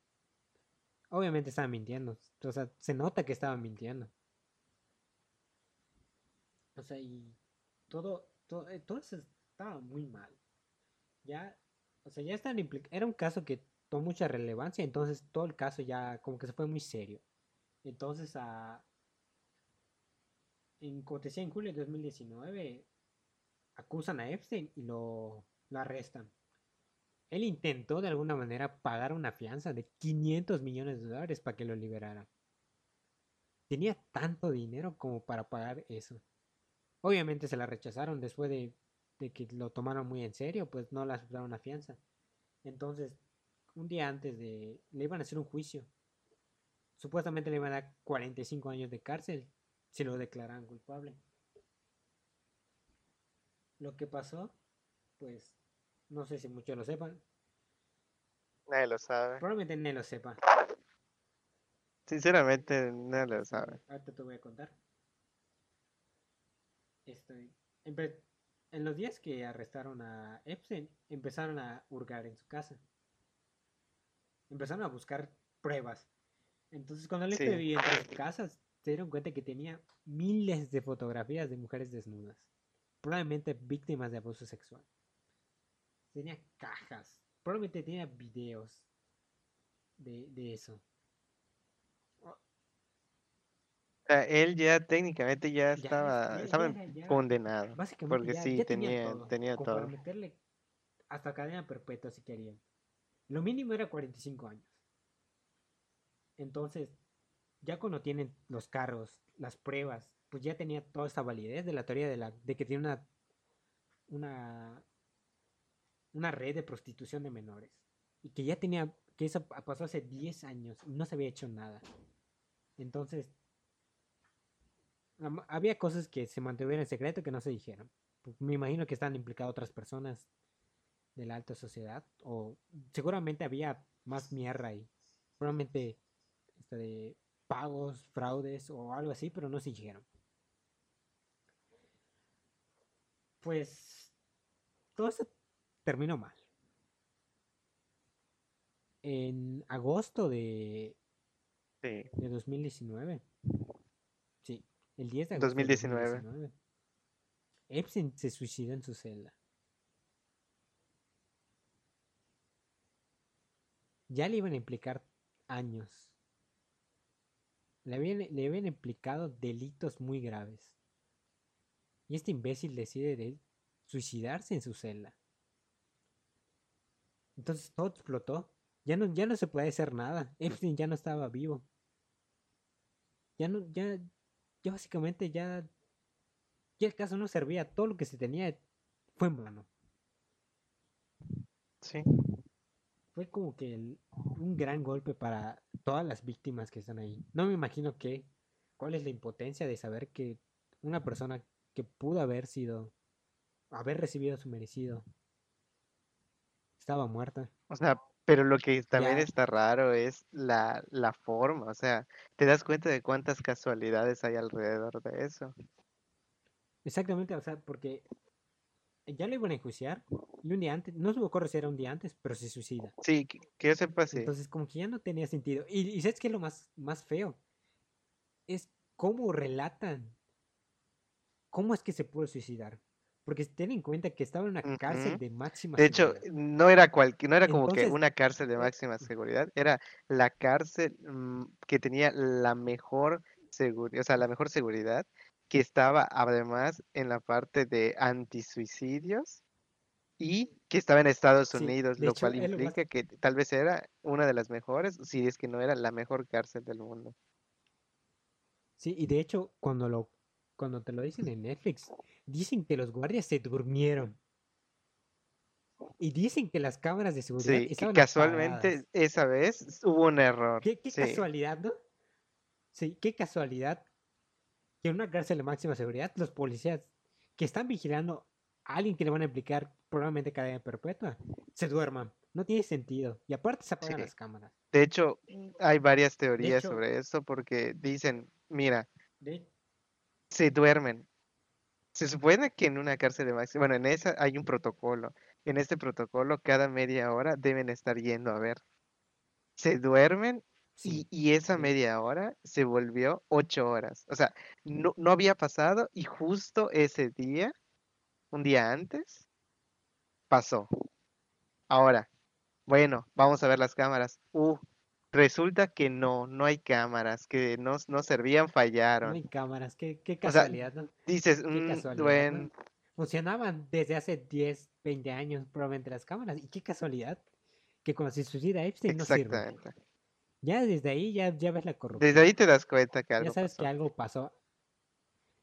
Obviamente estaban mintiendo. O sea, se nota que estaban mintiendo. O sea, y todo, todo, eh, todo eso estaba muy mal. Ya, o sea, ya están. Era un caso que tomó mucha relevancia, entonces todo el caso ya como que se fue muy serio. Entonces, a, en, como te decía, en julio de 2019, acusan a Epstein y lo, lo arrestan. Él intentó de alguna manera pagar una fianza de 500 millones de dólares para que lo liberaran. Tenía tanto dinero como para pagar eso. Obviamente se la rechazaron después de, de que lo tomaron muy en serio, pues no le aceptaron una fianza. Entonces, un día antes de... le iban a hacer un juicio. Supuestamente le iban a dar 45 años de cárcel si lo declaran culpable. Lo que pasó, pues no sé si muchos lo sepan. Nadie lo sabe. Probablemente nadie lo sepa. Sinceramente, nadie lo sabe. Ahorita te voy a contar. Estoy. empe- En los días que arrestaron a Epstein, empezaron a hurgar en su casa. Empezaron a buscar pruebas. Entonces, cuando el Sí. FBI entró a su casa, se dieron cuenta que tenía miles de fotografías de mujeres desnudas. Probablemente víctimas de abuso sexual. Tenía cajas. Probablemente tenía videos de, de eso. O sea, él ya técnicamente ya estaba, ya- estaba ya era- ya- condenado. Porque sí, ya tenía, todo, tenía todo. meterle hasta cadena perpetua si querían. Lo mínimo era 45 años. Entonces, ya cuando tienen los carros, las pruebas, pues ya tenía toda esta validez de la teoría de, la, de que tiene una, una, una red de prostitución de menores. Y que ya tenía, que eso pa- pasó hace 10 años y no se había hecho nada. Entonces, había cosas que se mantuvieron en secreto que no se dijeron. Pues, Me imagino que están implicadas otras personas de la alta sociedad. O seguramente había más mierda ahí. Probablemente este, de pagos, fraudes o algo así, pero no se dijeron. Pues todo esto terminó mal. En agosto de, Sí. de 2019. El 10 de agosto de 2019. 2019. Epstein se suicidó en su celda. Ya le iban a implicar años. Le habían, le habían implicado delitos muy graves. Y este imbécil decide de suicidarse en su celda. Entonces todo explotó. Ya no, ya no se puede hacer nada. Epstein ya no estaba vivo. Ya no, ya, ya básicamente ya, ya el caso no servía. Todo lo que se tenía fue en vano. Sí. Fue como que el- un gran golpe para todas las víctimas que están ahí. No me imagino que, cuál es la impotencia de saber que una persona que pudo haber sido, haber recibido su merecido, estaba muerta. O sea, pero lo que también está raro es la, la forma. O sea, te das cuenta de cuántas casualidades hay alrededor de eso. Exactamente, o sea, porque ya lo iban a enjuiciar y un día antes, no se me si era un día antes, pero se suicida. Sí, que, que yo sepa, sí. Entonces, como que ya no tenía sentido. Y, y ¿sabes qué es lo más, más feo? Es cómo relatan cómo es que se pudo suicidar. Porque ten en cuenta que estaba en una cárcel de máxima De hecho, no era cualquier, no era como que una cárcel de eh, máxima seguridad, era la cárcel mm, que tenía la mejor seguridad, o sea, la mejor seguridad, que estaba además en la parte de antisuicidios y que estaba en Estados Sí, Unidos, lo hecho, cual es lo más... implica que tal vez era una de las mejores, si es que no era la mejor cárcel del mundo. Sí, y de hecho, cuando lo, cuando te lo dicen en Netflix, dicen que los guardias se durmieron. Y dicen que las cámaras de seguridad Sí, que estaban casualmente apagadas. esa vez hubo un error. ¿Qué, qué Sí, casualidad, ¿no? Sí, qué casualidad que en una cárcel de máxima seguridad los policías que están vigilando a alguien que le van a aplicar probablemente cadena perpetua se duerman. No tiene sentido. Y aparte se apagan sí. las cámaras. De hecho, hay varias teorías hecho, sobre esto porque dicen, mira, de, se duermen, Se supone que en una cárcel de máxima, bueno, en esa hay un protocolo. En este protocolo, cada media hora deben estar yendo a ver. Se duermen y, Sí, y esa media hora se volvió ocho horas. O sea, no, no había pasado y justo ese día, un día antes, pasó. Ahora, bueno, vamos a ver las cámaras. Uh, resulta que no, no hay cámaras, que no, no servían, No fallaron. hay cámaras, qué, qué O sea, casualidad, ¿no? dices, Qué "Mm, casualidad, ¿no? bueno, Funcionaban desde hace 10, 20 años probablemente las cámaras. Y qué casualidad que cuando se suicida Epstein no sirve. exactamente. Ya desde ahí ya, ya ves la Desde corrupción. ahí te das cuenta que Ya algo sabes que algo pasó.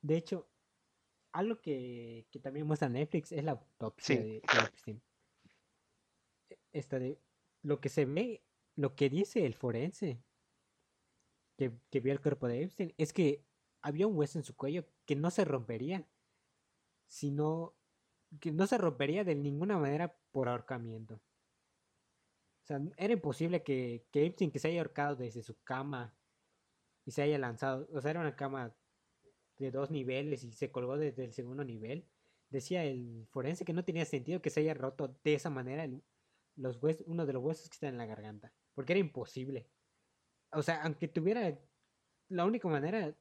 De hecho, algo que, que también muestra Netflix es la autopsia Sí. de, de Epstein. E- Esta de lo que se ve, lo que dice el forense que, que vio el cuerpo de Epstein es que había un hueso en su cuello que no se rompería, sino que no se rompería de ninguna manera por ahorcamiento. O sea, era imposible que, que Epstein que se haya ahorcado desde su cama y se haya lanzado, o sea, era una cama de dos niveles y se colgó desde el segundo nivel. Decía el forense que no tenía sentido que se haya roto de esa manera el- los huesos, uno de los huesos que está en la garganta, porque era imposible. O sea, aunque tuviera la única manera,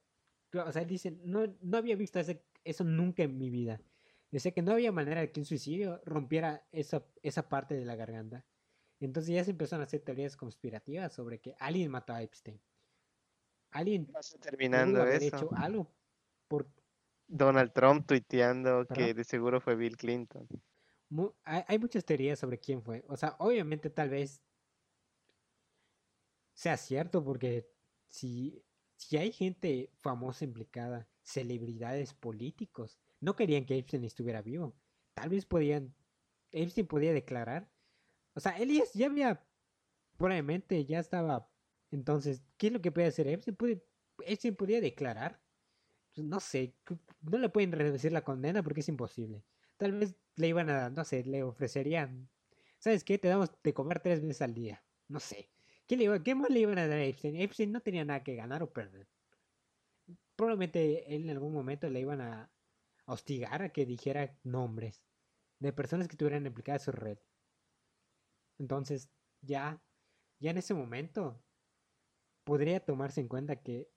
o sea, él dice, no, no había visto ese- eso nunca en mi vida. Decía que no había manera de que un suicidio rompiera esa, esa parte de la garganta. Entonces ya se empezaron a hacer teorías conspirativas sobre que alguien mató a Epstein. Alguien terminando haber eso. hecho algo por Donald Trump tuiteando que de seguro fue Bill Clinton. Hay, hay muchas teorías sobre quién fue. O sea, obviamente tal vez sea cierto porque si, si hay gente famosa implicada, celebridades políticos, no querían que Epstein estuviera vivo. Tal vez podían, Epstein podía declarar. O sea, él ya, había, probablemente ya estaba. Entonces, ¿qué es lo que puede hacer Epstein? Puede, Epstein podía declarar. Pues, no sé, no le pueden reducir la condena porque es imposible. Tal vez le iban a, no sé, le ofrecerían, ¿sabes qué? Te damos de comer tres veces al día. No sé. ¿Qué, le qué más le iban a dar a Epstein? Epstein no tenía nada que ganar o perder. Probablemente él en algún momento le iban a hostigar a que dijera nombres de personas que estuvieran implicadas su red. Entonces, ya, ya en ese momento podría tomarse en cuenta que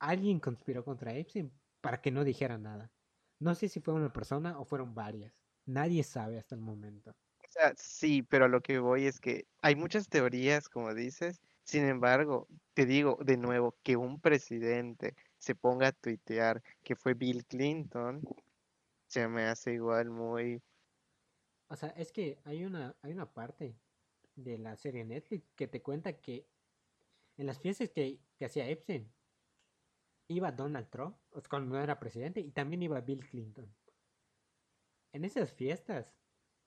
alguien conspiró contra Epstein para que no dijera nada. No sé si fue una persona o fueron varias. Nadie sabe hasta el momento. O sea, sí, pero a lo que voy es que hay muchas teorías, como dices. Sin embargo, te digo de nuevo que un presidente se ponga a tuitear que fue Bill Clinton, se me hace igual muy... O sea, es que hay una, hay una parte de la serie Netflix que te cuenta que en las fiestas que, que hacía Epstein iba Donald Trump, sea, cuando no era presidente, y también iba Bill Clinton. En esas fiestas,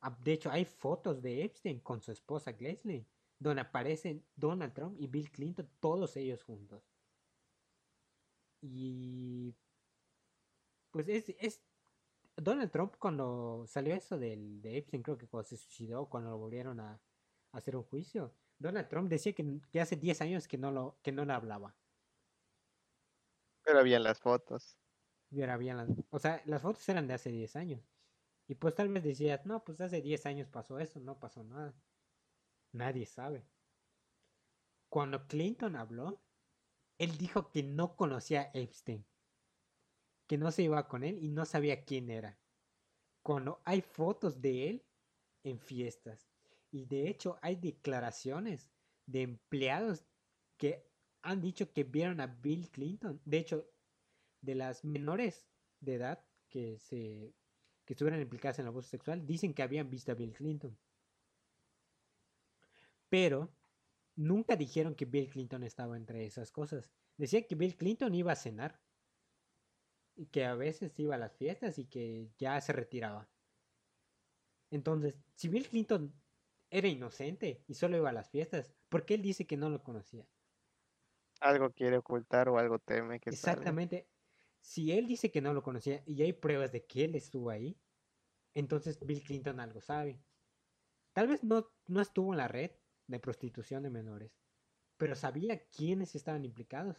ah, de hecho, hay fotos de Epstein con su esposa Leslie, donde aparecen Donald Trump y Bill Clinton, todos ellos juntos. Y pues es, es Donald Trump cuando salió eso del, de Epstein, creo que cuando se suicidó, cuando lo volvieron a, a hacer un juicio, Donald Trump decía que, que hace 10 años que no lo, que no le hablaba. Pero habían las fotos. Y ahora habían las- o sea, las fotos eran de hace 10 años. Y pues tal vez decías, no, pues hace 10 años pasó eso, no pasó nada. Nadie sabe. Cuando Clinton habló, él dijo que no conocía a Epstein. Que no se iba con él y no sabía quién era. Cuando hay fotos de él en fiestas. Y de hecho hay declaraciones de empleados que han dicho que vieron a Bill Clinton. De hecho, de las menores de edad que se que estuvieran implicadas en el abuso sexual, dicen que habían visto a Bill Clinton. Pero nunca dijeron que Bill Clinton estaba entre esas cosas. Decía que Bill Clinton iba a cenar. Y que a veces iba a las fiestas y que ya se retiraba. Entonces, si Bill Clinton era inocente y solo iba a las fiestas, ¿por qué él dice que no lo conocía? Algo quiere ocultar o algo teme que. Exactamente. Si él dice que no lo conocía y hay pruebas de que él estuvo ahí, entonces Bill Clinton algo sabe. Tal vez no, no estuvo en la red de prostitución de menores, pero sabía quiénes estaban implicados.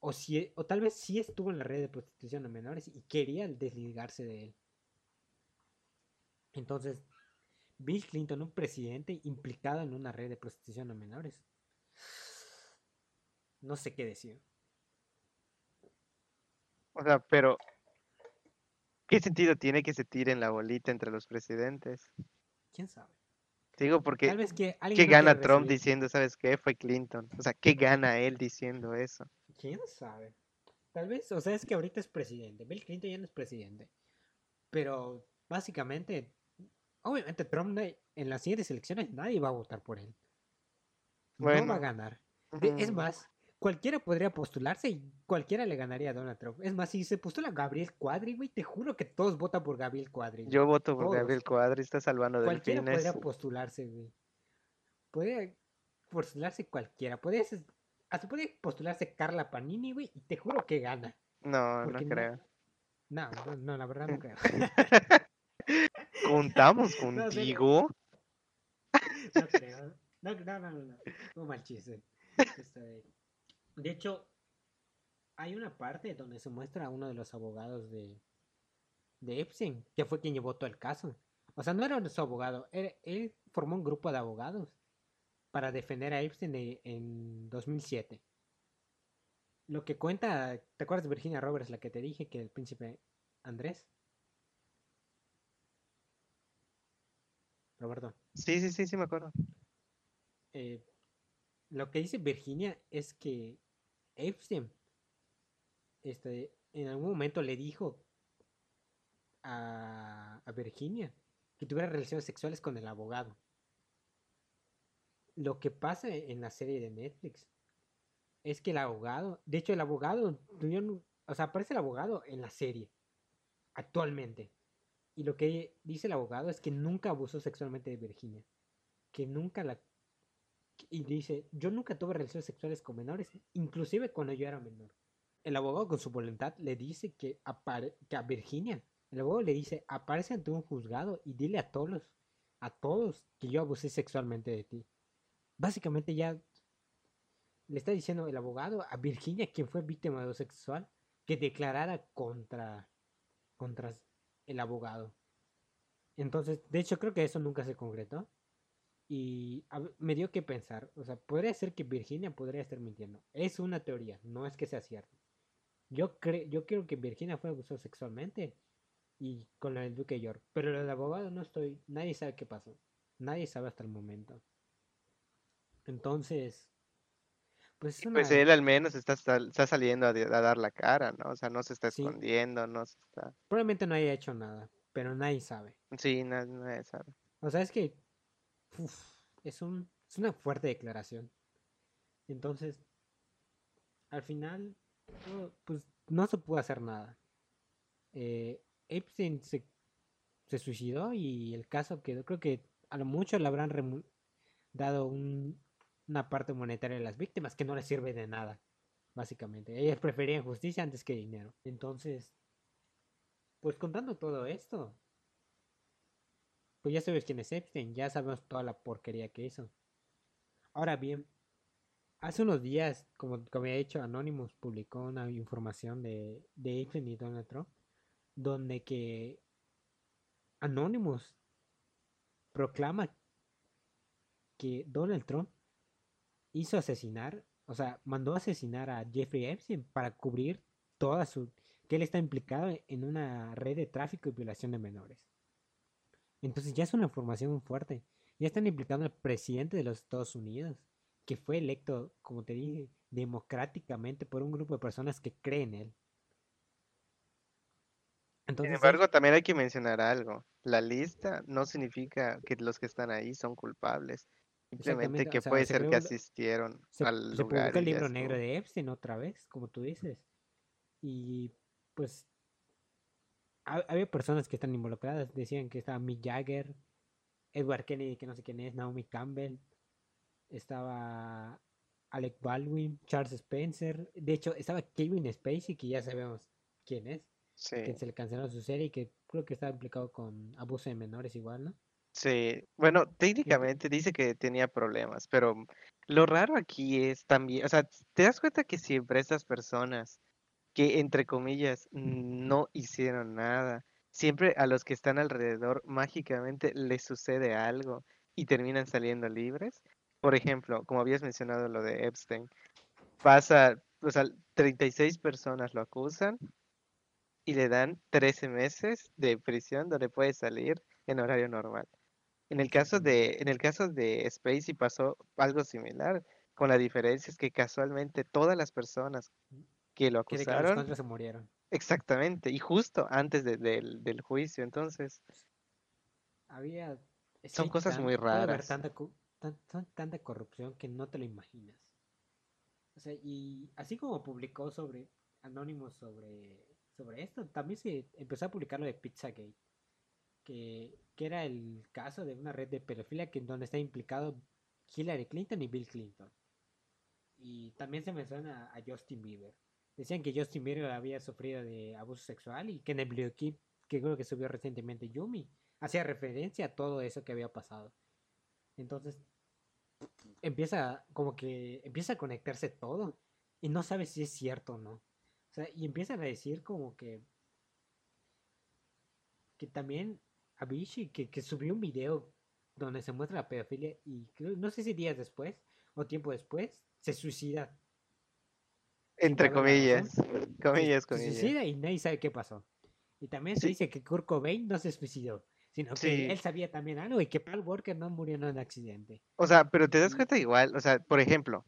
o, si, o tal vez sí estuvo en la red de prostitución de menores y quería desligarse de él. Entonces, Bill Clinton, un presidente implicado en una red de prostitución de menores. No sé qué decir. O sea, pero ¿qué sentido tiene que se tiren la bolita entre los presidentes? ¿Quién sabe? Digo, porque Tal vez que ¿qué no gana Trump recibir- diciendo, sabes qué? Fue Clinton. O sea, ¿qué gana él diciendo eso? ¿Quién sabe? Tal vez, o sea, es que ahorita es presidente. Bill Clinton ya no es presidente. Pero básicamente, obviamente Trump en las siguientes elecciones nadie va a votar por él. No va Bueno. a ganar. De- Es más, cualquiera podría postularse y cualquiera le ganaría a Donald Trump. Es más, si se postula Gabriel Cuadri, güey, te juro que todos votan por Gabriel Cuadri. Yo voto por Todos. Gabriel Cuadri, está salvando Cualquiera delfines. podría postularse, güey. Podría postularse cualquiera. Podría, hasta podría postularse Carla Panini, güey, y te juro que gana. No, no porque no- creo. No, no, no, la verdad no creo. ¿Contamos No, contigo? No creo. No, no, no, no. no. Un mal chiste. Este, de hecho, hay una parte donde se muestra a uno de los abogados de, de Epstein, que fue quien llevó todo el caso. O sea, no era su abogado, él formó un grupo de abogados para defender a Epstein de- en 2007. Lo que cuenta, ¿te acuerdas de Virginia Roberts, la que te dije que el príncipe Andrés? Roberto. Sí, sí, sí, sí me acuerdo. eh, lo que dice Virginia es que Epstein este, en algún momento le dijo a, a Virginia que tuviera relaciones sexuales con el abogado. Lo que pasa en la serie de Netflix es que el abogado, de hecho el abogado, tuvieron- o sea, aparece el abogado en la serie, actualmente. Y lo que dice el abogado es que nunca abusó sexualmente de Virginia. Que nunca la... Y dice, yo nunca tuve relaciones sexuales con menores, inclusive cuando yo era menor. El abogado con su voluntad le dice que, que a Virginia, el abogado le dice, aparece ante un juzgado y dile a todos, a todos que yo abusé sexualmente de ti. Básicamente ya le está diciendo el abogado a Virginia, quien fue víctima de abuso sexual, que declarara contra, contra el abogado. Entonces, de hecho, creo que eso nunca se concretó. Y a me dio que pensar. O sea, podría ser que Virginia podría estar mintiendo. Es una teoría, no es que sea cierto. Yo, creo yo creo que Virginia fue abusada sexualmente y con del Duque York. Pero lo del abogado no estoy. Nadie sabe qué pasó. Nadie sabe hasta el momento. Entonces, pues es una. Pues él al menos está, está saliendo a, dar la cara, ¿no? O sea, no se está Sí. escondiendo, no se está... Probablemente no haya hecho nada, pero nadie sabe. Sí, na- nadie sabe. O sea, es que uf, es, un, una fuerte declaración. Entonces, al final, pues no se pudo hacer nada. Eh, Epstein se, suicidó y el caso quedó, creo que a lo mucho le habrán dado un- una parte monetaria a las víctimas que no les sirve de nada, básicamente. Ellas preferían justicia antes que dinero. Entonces, pues contando todo esto, pues ya sabes quién es Epstein, ya sabemos toda la porquería que hizo. Ahora bien, hace unos días, como, como había dicho, Anonymous publicó una información de, de Epstein y Donald Trump, donde que Anonymous proclama que Donald Trump hizo asesinar, o sea, mandó asesinar a Jeffrey Epstein para cubrir toda su... que él está implicado en una red de tráfico y violación de menores. Entonces ya es una información muy fuerte. Ya están implicando al presidente de los Estados Unidos, que fue electo, como te dije, democráticamente por un grupo de personas que creen en él. Sin Entonces, embargo, también hay que mencionar algo. La lista no significa que los que están ahí son culpables. Simplemente que o sea, puede se ser que asistieron se, al se lugar. publicó el y ya libro negro de Epstein otra vez, como tú dices. Y pues había personas que están involucradas. Decían que estaba Mick Jagger, Edward Kennedy, que no sé quién es, Naomi Campbell, estaba Alec Baldwin, Charles Spencer. De hecho, estaba Kevin Spacey, que ya sabemos quién es, Sí, que se le canceló su serie y que creo que estaba implicado con abuso de menores igual, ¿no? Sí, bueno, técnicamente dice que tenía problemas, pero lo raro aquí es también, o sea, te das cuenta que siempre estas personas que, entre comillas, no hicieron nada, siempre a los que están alrededor mágicamente les sucede algo y terminan saliendo libres. Por ejemplo, como habías mencionado lo de Epstein, pasa, o sea, 36 personas lo acusan y le dan 13 meses de prisión donde puede salir en horario normal. En el caso de, en el caso de Spacey pasó algo similar, con la diferencia es que casualmente todas las personas que lo de que los acusaron, se murieron. exactamente, y justo antes de- del, del juicio, entonces, Había... Son cosas tan- muy raras. Tanta, tan- tanta corrupción que no te lo imaginas. O sea, y así como publicó sobre Anonymous sobre, sobre esto, también se empezó a publicar lo de Pizzagate, que, que era el caso de una red de pedofilia que en donde está implicado Hillary Clinton y Bill Clinton. Y también se menciona a Justin Bieber. Decían que Justin Bieber había sufrido de abuso sexual y que en el videoclip que creo que subió recientemente Yumi hacía referencia a todo eso que había pasado. Entonces empieza como que empieza a conectarse todo y no sabes si es cierto o no. O sea, y empiezan a decir como que que también Avicii que, que subió un video donde se muestra la pedofilia y no sé si días después o tiempo después se suicida. Entre comillas, Se- comillas, se comillas. suicida y nadie sabe qué pasó. Y también se Sí. dice que Kurt Cobain no se suicidó, sino que Sí. él sabía también algo y que Paul Walker no murió en un accidente. O sea, pero te das Y- cuenta igual, o sea, por ejemplo,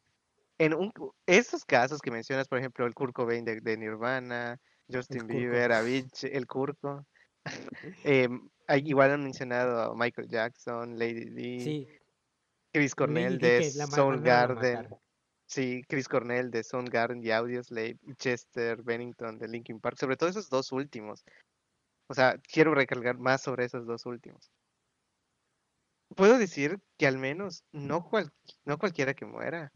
en un, estos casos que mencionas, por ejemplo, el Kurt Cobain de, de Nirvana, Justin Kurko. Bieber, Avicii, el Kurko, em, hay- igual han mencionado a Michael Jackson, Lady Di, Sí, Chris Cornell de Soundgarden. Sí, Chris Cornell de Soundgarden y Audioslave, y Chester Bennington de Linkin Park, sobre todo esos dos últimos. O sea, quiero recalcar más sobre esos dos últimos. Puedo decir que al menos no, cual- no cualquiera que muera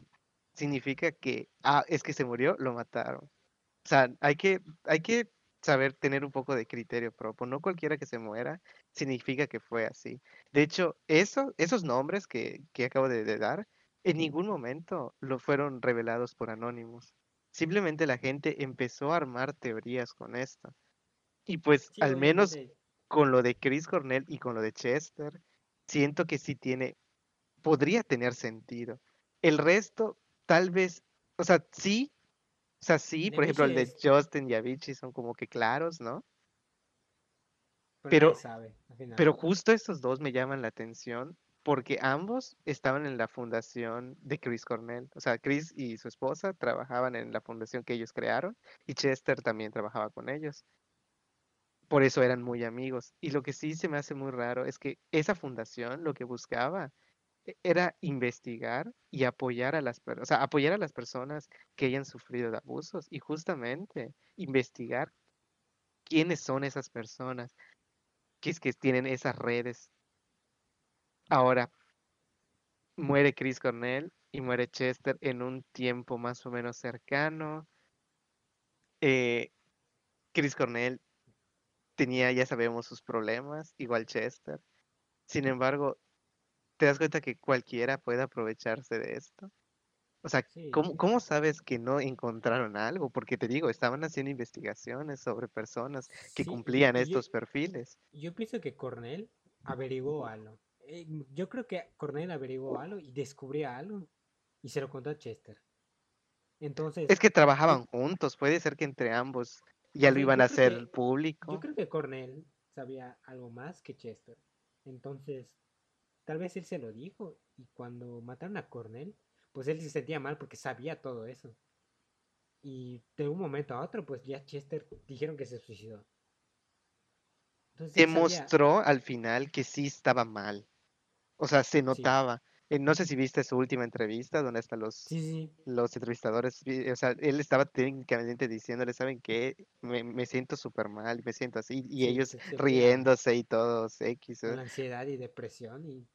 significa que, ah, es que se murió, lo mataron. O sea, hay que, hay que saber tener un poco de criterio propio. No cualquiera que se muera significa que fue así. De hecho, eso, esos nombres que, que acabo de dar, en ningún momento lo fueron revelados por Anonymous. Simplemente la gente empezó a armar teorías con esto. Y pues Sí, al menos con lo de Chris Cornell y con lo de Chester, siento que sí tiene, podría tener sentido. El resto, tal vez, o sea, sí, o sea, sí, De por ejemplo, el de es- Justin y Avicii son como que claros, ¿no? pero pero- sabe. Pero justo estos dos me llaman la atención porque ambos estaban en la fundación de Chris Cornell. O sea, Chris y su esposa trabajaban en la fundación que ellos crearon y Chester también trabajaba con ellos. Por eso eran muy amigos. Y lo que sí se me hace muy raro es que esa fundación lo que buscaba e- era investigar y apoyar a las personas, o sea, apoyar a las personas que hayan sufrido de abusos y justamente investigar quiénes son esas personas que que tienen esas redes. Ahora, muere Chris Cornell y muere Chester en un tiempo más o menos cercano. Eh, Chris Cornell tenía, ya sabemos, sus problemas, igual Chester. Sin embargo, te das cuenta que cualquiera puede aprovecharse de esto. O sea, Sí, ¿cómo, sí. cómo sabes que no encontraron algo? Porque te digo, estaban haciendo investigaciones sobre personas que Sí, cumplían yo- estos perfiles. Yo pienso que Cornell averiguó algo. Eh, yo creo que Cornell averiguó algo y descubrió algo y se lo contó a Chester. Entonces, Es que trabajaban juntos, puede ser que entre ambos ya lo iban a hacer que- público. yo creo que Cornell sabía algo más que Chester. Entonces, tal vez él se lo dijo y cuando mataron a Cornell, pues él se sentía mal porque sabía todo eso. Y de un momento a otro, pues ya Chester dijeron que se suicidó. Entonces, sabía- Demostró al final que sí estaba mal. O sea, se notaba. Eh, no sé si viste su última entrevista donde hasta los, Sí, sí. los entrevistadores, vi- o sea, él estaba técnicamente diciéndole, ¿saben qué? Me, me siento súper mal, me siento así. Y ellos riéndose y todos X. ¿eh? la ansiedad y depresión. Y...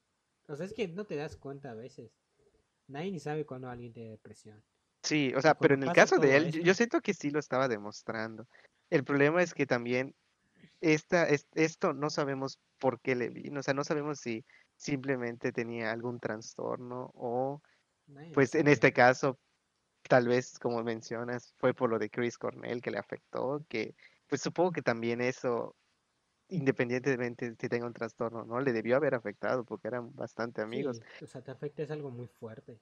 O sea, es que no te das cuenta a veces. Nadie ni sabe cuando alguien tiene depresión. Sí, o sea, pero en el caso de él, esto- yo siento que sí lo estaba demostrando. El problema es que también esta, es- esto no sabemos por qué le vino, o sea, no sabemos si simplemente tenía algún trastorno o, pues en este caso, tal vez, como mencionas, fue por lo de Chris Cornell que le afectó, que pues supongo que también eso, independientemente si tenga un trastorno, ¿no? Le debió haber afectado porque eran bastante amigos. Sí, o sea, te afecta es algo muy fuerte.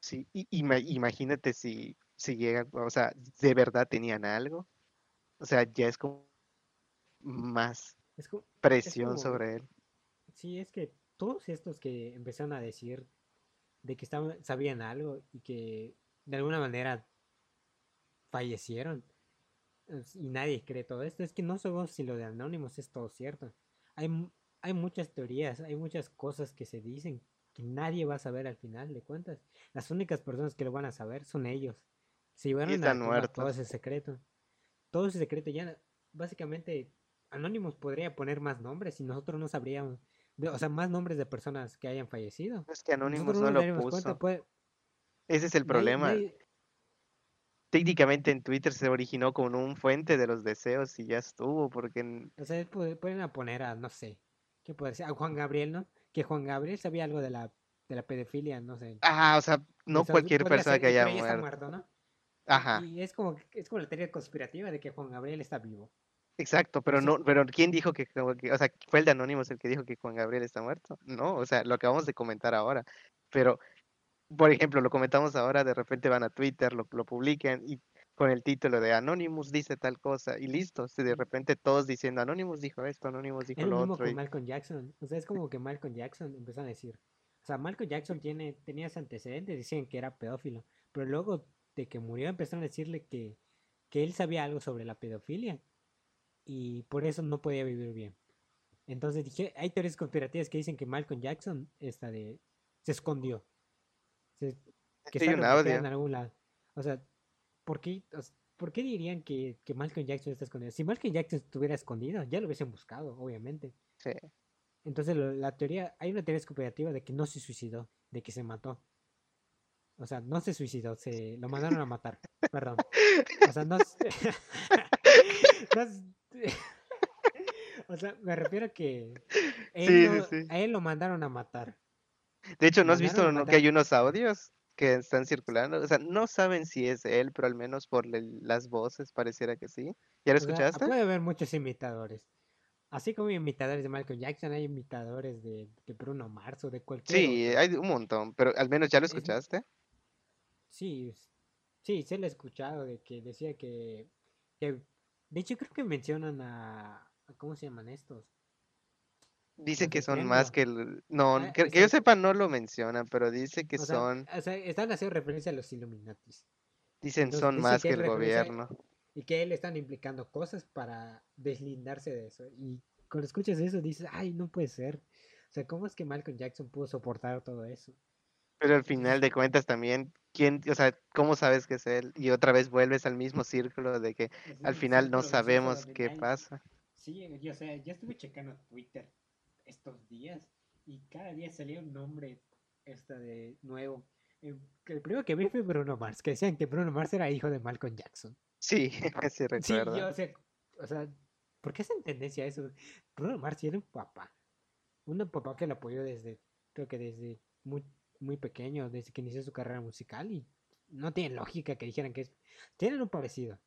Sí, y ima- imagínate si, si llega, o sea, de verdad tenían algo, o sea, ya es como más Es como, presión como- sobre él. sí, es que todos estos que empezaron a decir de que estaban, sabían algo y que de alguna manera fallecieron y nadie cree todo esto, es que no sabemos si lo de Anonymous es todo cierto. Hay, hay muchas teorías, hay muchas cosas que se dicen que nadie va a saber al final de cuentas. Las únicas personas que lo van a saber son ellos. Se llevaron a tumba todo muertos. ese secreto. Todo ese secreto ya, básicamente, Anonymous podría poner más nombres y nosotros no sabríamos. O sea, más nombres de personas que hayan fallecido. Es que Anonymous no lo cuenta, puso. puede- Ese es el problema. Técnicamente en Twitter se originó con un fuente de los deseos y ya estuvo, porque O sea, pu- pueden poner a, no sé, ¿qué puede ser? A Juan Gabriel, ¿no? Que Juan Gabriel sabía algo de la, de la pedofilia, no sé. Ah, o sea, no cualquier persona que haya muerto. muerto, ¿no? Y- Ajá, Y, es como es como la teoría conspirativa de que Juan Gabriel está vivo. Exacto, pero no, pero ¿quién dijo que, o sea, fue el de Anonymous el que dijo que Juan Gabriel está muerto? No, o sea, lo acabamos de comentar ahora, pero, por ejemplo, lo comentamos ahora, de repente van a Twitter, lo, lo publican y con el título de Anonymous dice tal cosa y listo, si de repente todos diciendo Anonymous dijo esto, Anonymous dijo Es lo lo mismo otro con y Malcolm Jackson. O sea, es como que Malcolm Jackson empezaron a decir. O sea, Malcolm Jackson tiene, tenía ese antecedente, decían que era pedófilo. Pero luego de que murió empezaron a decirle que, que él sabía algo sobre la pedofilia. Y por eso no podía vivir bien. Entonces dije, hay teorías conspirativas que dicen que Malcolm Jackson esta de, se escondió. Se- que Sí, está en algún lado. O sea, ¿por qué, o s- ¿por qué dirían que, que Malcolm Jackson está escondido? Si Malcolm Jackson estuviera escondido, ya lo hubiesen buscado, obviamente. Sí. Entonces lo- la teoría, hay una teoría conspirativa de que no se suicidó, de que se mató. O sea, no se suicidó, se lo mandaron a matar. Perdón. O sea, no, no O sea, me refiero a que él Sí, lo- sí. a él lo mandaron a matar. De hecho, ¿no has visto no, que hay unos audios que están circulando? O sea, no saben si es él, pero al menos por las voces pareciera que sí. ¿Ya lo O sea, escuchaste? puede haber muchos imitadores. Así como imitadores de Michael Jackson, hay imitadores de, de Bruno Mars o de cualquier Sí, otro. hay un montón, pero al menos ya lo Es- escuchaste. Sí, sí, se lo he escuchado de que decía que, que- de hecho creo que mencionan a, a- ¿cómo se llaman estos? Dice que son más que el... No, Ah, que, que yo sepa no lo mencionan, pero dice que O sea, son, o sea, están haciendo referencia a los Illuminatis dicen entonces son dice más que el gobierno. y que él están implicando cosas para deslindarse de eso. Y cuando escuchas eso dices, ay, no puede ser. O sea, ¿cómo es que Malcolm Jackson pudo soportar todo eso? Pero al final de cuentas también, ¿quién, o sea, cómo sabes que es él? Y otra vez vuelves al mismo círculo de que al final no sabemos qué pasa. Sí, yo, o sea, ya estuve checando Twitter estos días y cada día salía un nombre esta de nuevo. Eh, que El primero que vi fue Bruno Mars, que decían que Bruno Mars era hijo de Malcolm Jackson. Sí, sí Sí, recuerdo. yo, o sea, o sea, ¿por qué hacen tendencia a eso? Bruno Mars era un papá. Un papá que lo apoyó desde, creo que desde muy, muy pequeño, desde que inició su carrera musical y no tiene lógica que dijeran que es... Tienen un parecido,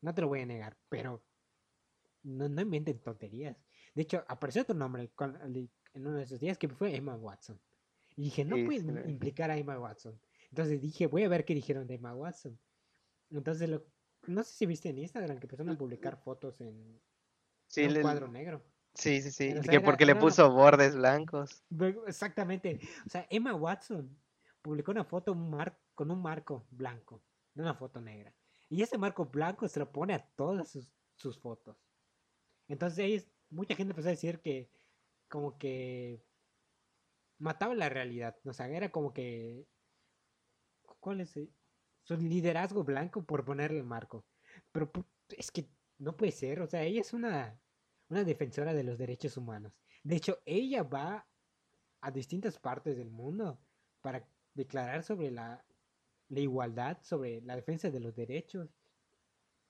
no te lo voy a negar, pero no, no inventen tonterías. De hecho, apareció otro nombre en uno de esos días que fue Emma Watson. Y dije, no Sí, pueden vi. implicar a Emma Watson. Entonces dije, voy a ver qué dijeron de Emma Watson. Entonces, lo, no sé si viste en Instagram que empezaron a publicar fotos en, en un le- cuadro negro. Sí, sí, sí, Pero, o sea, que era- porque le una- puso bordes blancos. Exactamente. O sea, Emma Watson publicó una foto un mar- con un marco blanco, una foto negra. Y ese marco blanco se lo pone a todas sus, sus fotos. Entonces ahí mucha gente empezó a decir que como que mataba la realidad. O sea, era como que... ¿Cuál es? el- Su liderazgo blanco por ponerle el marco. Pero es que no puede ser. O sea, ella es una, una defensora de los derechos humanos. De hecho, ella va a distintas partes del mundo para declarar sobre la, la igualdad, sobre la defensa de los derechos.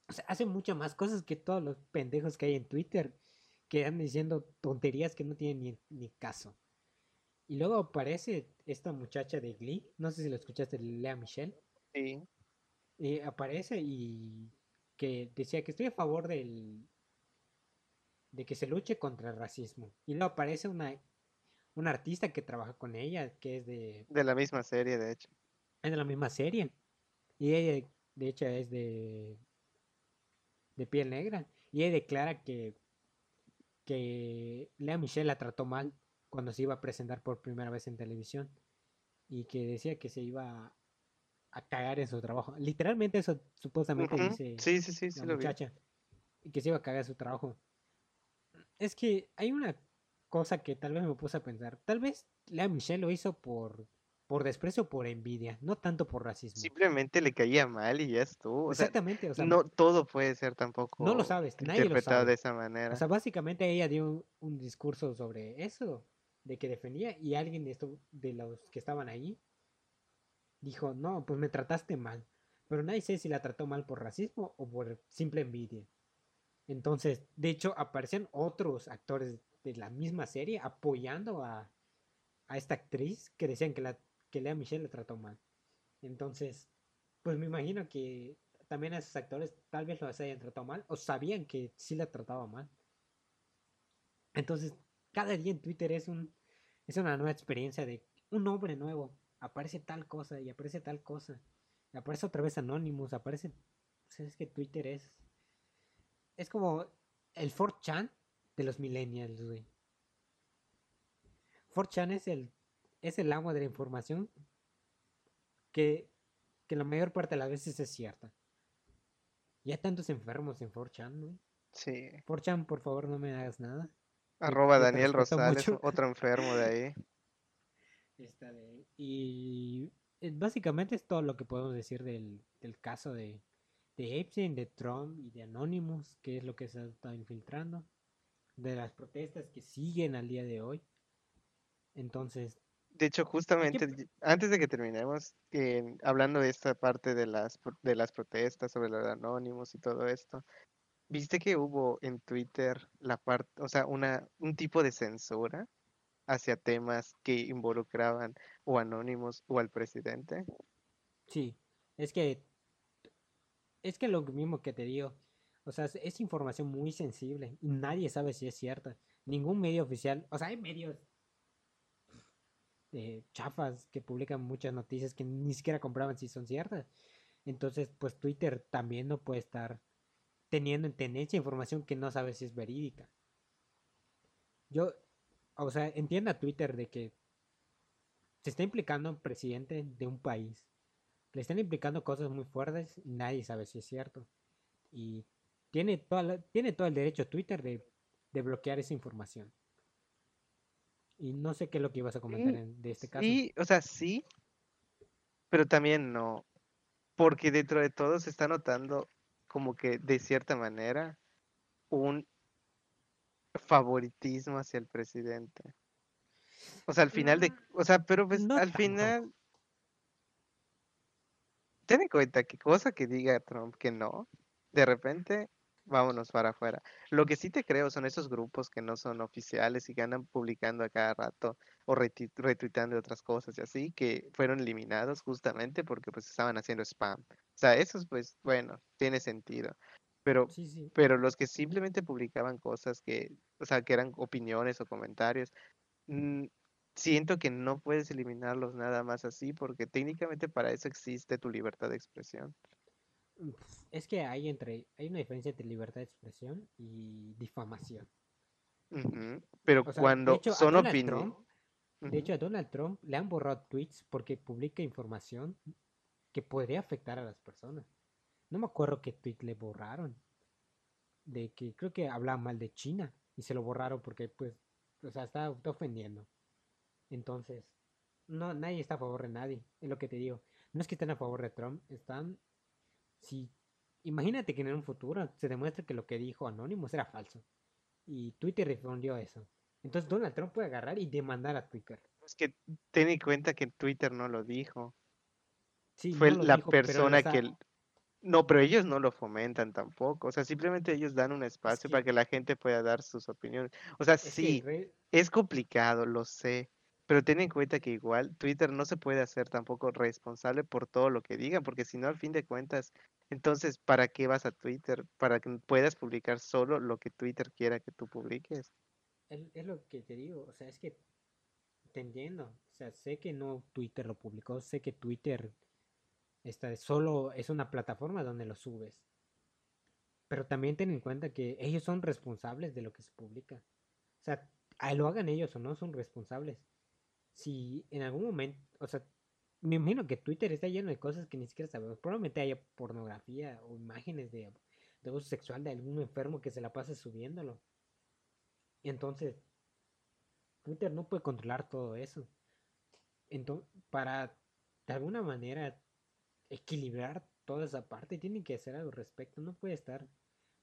O sea, hace muchas más cosas que todos los pendejos que hay en Twitter. que andan diciendo tonterías que no tienen ni, ni caso. Y luego aparece esta muchacha de Glee, no sé si lo escuchaste, Lea Michelle. Sí. eh, aparece y que decía que estoy a favor del de que se luche contra el racismo. Y luego aparece una, una artista que trabaja con ella, que es de, De la misma serie, de hecho. es de la misma serie. Y ella, de hecho, es de, de piel negra. Y ella declara que, que Lea Michelle la trató mal cuando se iba a presentar por primera vez en televisión. Y que decía que se iba a cagar en su trabajo. Literalmente eso supuestamente dice Sí, sí, sí, sí la muchacha. Y que se iba a cagar en su trabajo. Es que hay una cosa que tal vez me puse a pensar. Tal vez Lea Michelle lo hizo por, por desprecio o por envidia, no tanto por racismo. Simplemente le caía mal y ya estuvo. O sea, Exactamente, o sea, no todo puede ser tampoco no lo sabes, nadie lo interpretado sabe. de esa manera. O sea, básicamente ella dio un, un discurso sobre eso, de que defendía, y alguien de, esto, de los que estaban ahí dijo, no, pues me trataste mal. Pero nadie sabe si la trató mal por racismo o por simple envidia. Entonces, de hecho, aparecen otros actores de la misma serie apoyando a, a esta actriz que decían que, la, que Lea Michelle la trató mal. Entonces, pues me imagino que también a esos actores tal vez los hayan tratado mal o sabían que sí la trataba mal. Entonces, cada día en Twitter es un es una nueva experiencia de un nombre nuevo. Aparece tal cosa y aparece tal cosa. Y aparece otra vez Anonymous, aparece... sea, es que Twitter es... Es como el 4chan de los millennials, güey. 4chan es el, es el agua de la información que, que la mayor parte de las veces es cierta. Y hay tantos enfermos en 4chan, güey. Sí. 4chan, por favor, no me hagas nada. Arroba te Daniel Rosales, mucho. otro enfermo de ahí. Esta de- y eh, básicamente es todo lo que podemos decir del, del caso de, de Epstein, de Trump y de Anonymous, que es lo que se ha estado infiltrando, de las protestas que siguen al día de hoy. Entonces, De hecho, justamente, antes de que terminemos, eh, hablando de esta parte de las, de las protestas sobre los anónimos y todo esto, ¿viste que hubo en Twitter la parte, o sea, una, un tipo de censura hacia temas que involucraban o anónimos o al presidente? sí, es que es que lo mismo que te digo, o sea, es, información muy sensible y nadie sabe si es cierta. Ningún medio oficial, o sea, hay medios eh, chafas que publican muchas noticias que ni siquiera compraban si son ciertas. Entonces, pues Twitter también no puede estar teniendo en tenencia información que no sabe si es verídica. Yo, o sea, entienda Twitter de que se está implicando un presidente de un país. Le están implicando cosas muy fuertes y nadie sabe si es cierto. Y tiene, toda la- tiene todo el derecho Twitter de, de bloquear esa información. Y no sé qué es lo que ibas a comentar Sí, en- de este caso. Sí, o sea, sí, pero también no, porque dentro de todo se está notando como que de cierta manera un favoritismo hacia el presidente. O sea, al final de, Mm, o sea, pero pues no al tanto. final, ten en cuenta que cosa que diga Trump que no, de repente, vámonos para afuera. Lo que sí te creo son esos grupos que no son oficiales y que andan publicando a cada rato o retuiteando otras cosas y así, que fueron eliminados justamente porque pues estaban haciendo spam. O sea, esos pues, bueno, tiene sentido. Pero, Sí, sí. pero los que simplemente publicaban cosas que, o sea, que eran opiniones o comentarios, mm, siento que no puedes eliminarlos nada más así porque técnicamente para eso existe tu libertad de expresión. Es que hay entre hay una diferencia entre libertad de expresión y difamación. Pero O sea, de cuando hecho, son opiniones... De hecho, a Donald Trump le han borrado tweets porque publica información que podría afectar a las personas. No me acuerdo qué tweet le borraron. De que creo que hablaba mal de China y se lo borraron porque, pues, o sea, está, está ofendiendo. Entonces, no, nadie está a favor de nadie, es lo que te digo. No es que estén a favor de Trump, están. Si, imagínate que en un futuro se demuestre que lo que dijo Anonymous era falso. Y Twitter respondió a eso. Entonces Donald Trump puede agarrar y demandar a Twitter. Es que ten en cuenta que Twitter no lo dijo. Sí, Fue no la dijo, persona que... l- No, pero ellos no lo fomentan tampoco. O sea, simplemente ellos dan un Es espacio para que, la gente pueda dar sus opiniones. O sea, es sí, es complicado, lo sé, pero ten en cuenta que igual Twitter no se puede hacer tampoco responsable por todo lo que digan, porque si no, al fin de cuentas, entonces, ¿para qué vas a Twitter? Para que puedas publicar solo lo que Twitter quiera que tú publiques. es, lo que te digo, o sea, es que te entiendo, o sea, sé que no Twitter lo publicó, sé que Twitter está, solo es una plataforma donde lo subes, pero también ten en cuenta que ellos son responsables de lo que se publica. O sea, lo hagan ellos o no, son responsables. Si en algún momento, o sea, me imagino que Twitter está lleno de cosas que ni siquiera sabemos. Probablemente haya pornografía o imágenes de, de abuso sexual de algún enfermo que se la pase subiéndolo. Entonces, Twitter no puede controlar todo eso. Entonces, para de alguna manera equilibrar toda esa parte, tiene que hacer algo al respecto. No puede estar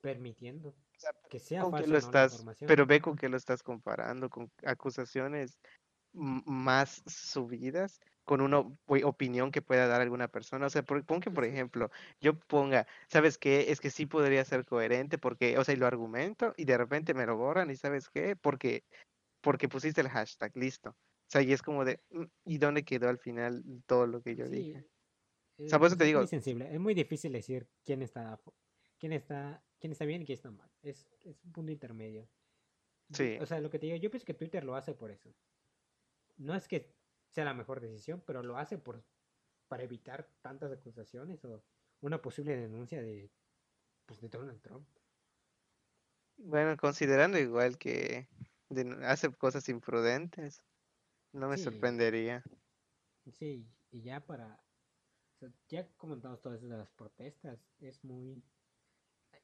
permitiendo O sea, que sea ¿con lo no estás, pero ve con qué lo estás comparando, con acusaciones más subidas con una op- opinión que pueda dar alguna persona. O sea, por, pon que, por ejemplo, yo ponga, ¿sabes qué? Es que sí podría ser coherente porque, o sea, y lo argumento y de repente me lo borran y ¿sabes qué? Porque, porque pusiste el hashtag, listo. O sea, y es como de, "Mm, ¿y dónde quedó al final todo lo que yo sí, dije? O sea, por eso te es digo, muy sensible. Es muy difícil decir quién está, quién está, quién está bien y quién está mal. Es, es un punto intermedio. Sí, o sea, lo que te digo, yo pienso que Twitter lo hace por eso. No es que sea la mejor decisión, pero lo hace por para evitar tantas acusaciones o una posible denuncia de, pues, de Donald Trump. bueno, considerando igual que hace cosas imprudentes, no me Sí, sorprendería. sí, y ya para, o sea, ya comentamos de las protestas, es muy,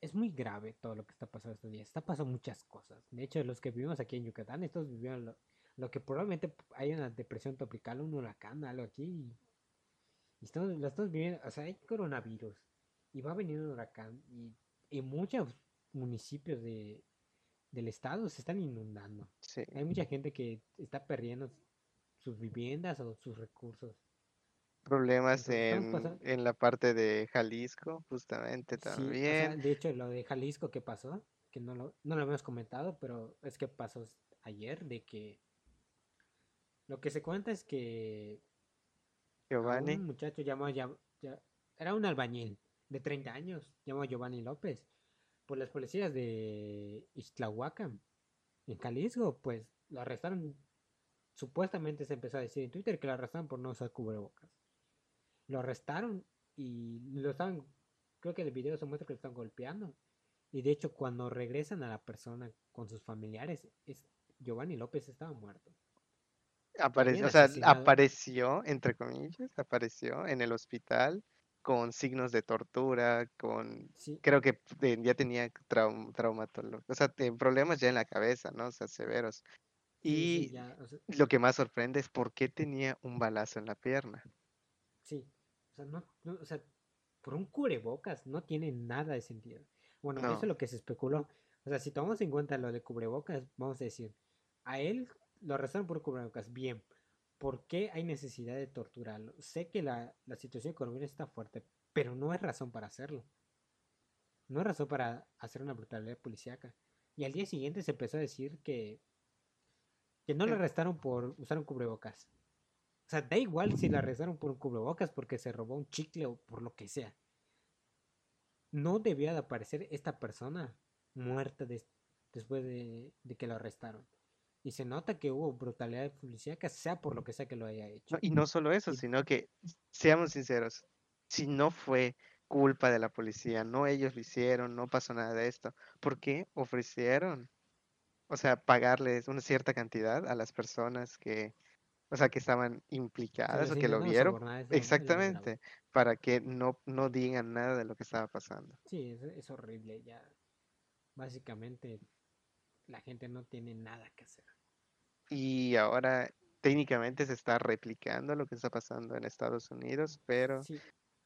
es muy grave todo lo que está pasando estos días. Está pasando muchas cosas. De hecho, los que vivimos aquí en Yucatán, estos vivieron lo, lo que probablemente hay una depresión tropical, un huracán, algo aquí. Y, y estamos, lo estamos viviendo, o sea, hay coronavirus y va a venir un huracán y, y muchos municipios de, del estado se están inundando. Sí. Hay mucha gente que está perdiendo sus viviendas o sus recursos. Problemas Entonces en, en la parte de Jalisco, justamente sí, o sea, también. de hecho lo de Jalisco que pasó, que no lo, no lo habíamos comentado, pero es que pasó ayer de que lo que se cuenta es que Giovanni, un muchacho llamado, Ya- Ya- era un albañil de 30 años, llamado Giovanni López, por las policías de Ixtlahuacán, en Jalisco, pues lo arrestaron, supuestamente se empezó a decir en Twitter que lo arrestaron por no usar cubrebocas. Lo arrestaron y lo estaban, creo que el video se muestra que lo están golpeando. Y de hecho, cuando regresan a la persona con sus familiares, es, Giovanni López estaba muerto. Apareció, o sea, apareció, entre comillas, apareció en el hospital con signos de tortura, con, Sí, creo que ya tenía traum, traumatología, o sea, problemas ya en la cabeza, ¿no? O sea, severos. sí, Y ya, o sea, lo que más sorprende es por qué tenía un balazo en la pierna. sí. O sea, no, no, o sea, por un cubrebocas no tiene nada de sentido. Bueno, eso es lo que se especuló. O sea, si tomamos en cuenta lo de cubrebocas, vamos a decir, a él lo arrestaron por cubrebocas, bien. ¿Por qué hay necesidad de torturarlo? Sé que la, la situación económica está fuerte, pero no es razón para hacerlo. No es razón para hacer una brutalidad policíaca. Y al día siguiente se empezó a decir que, que no lo arrestaron por usar un cubrebocas. O sea, da igual si lo arrestaron por un cubrebocas porque se robó un chicle o por lo que sea. No debía de aparecer esta persona muerta des- después de, de que lo arrestaron. Y se nota que hubo brutalidad policíaca, sea por lo que sea que lo haya no, hecho. y no solo eso, sino que, seamos sinceros, si no fue culpa de la policía, no ellos lo hicieron, no pasó nada de esto, ¿por qué ofrecieron? O sea, pagarles una cierta cantidad a las personas que, o sea, que estaban implicadas o que lo vieron, exactamente, para que no, no digan nada de lo que estaba pasando. Sí, es, es horrible. Ya, básicamente, la gente no tiene nada que hacer. Y ahora técnicamente se está replicando lo que está pasando en Estados Unidos, pero Sí,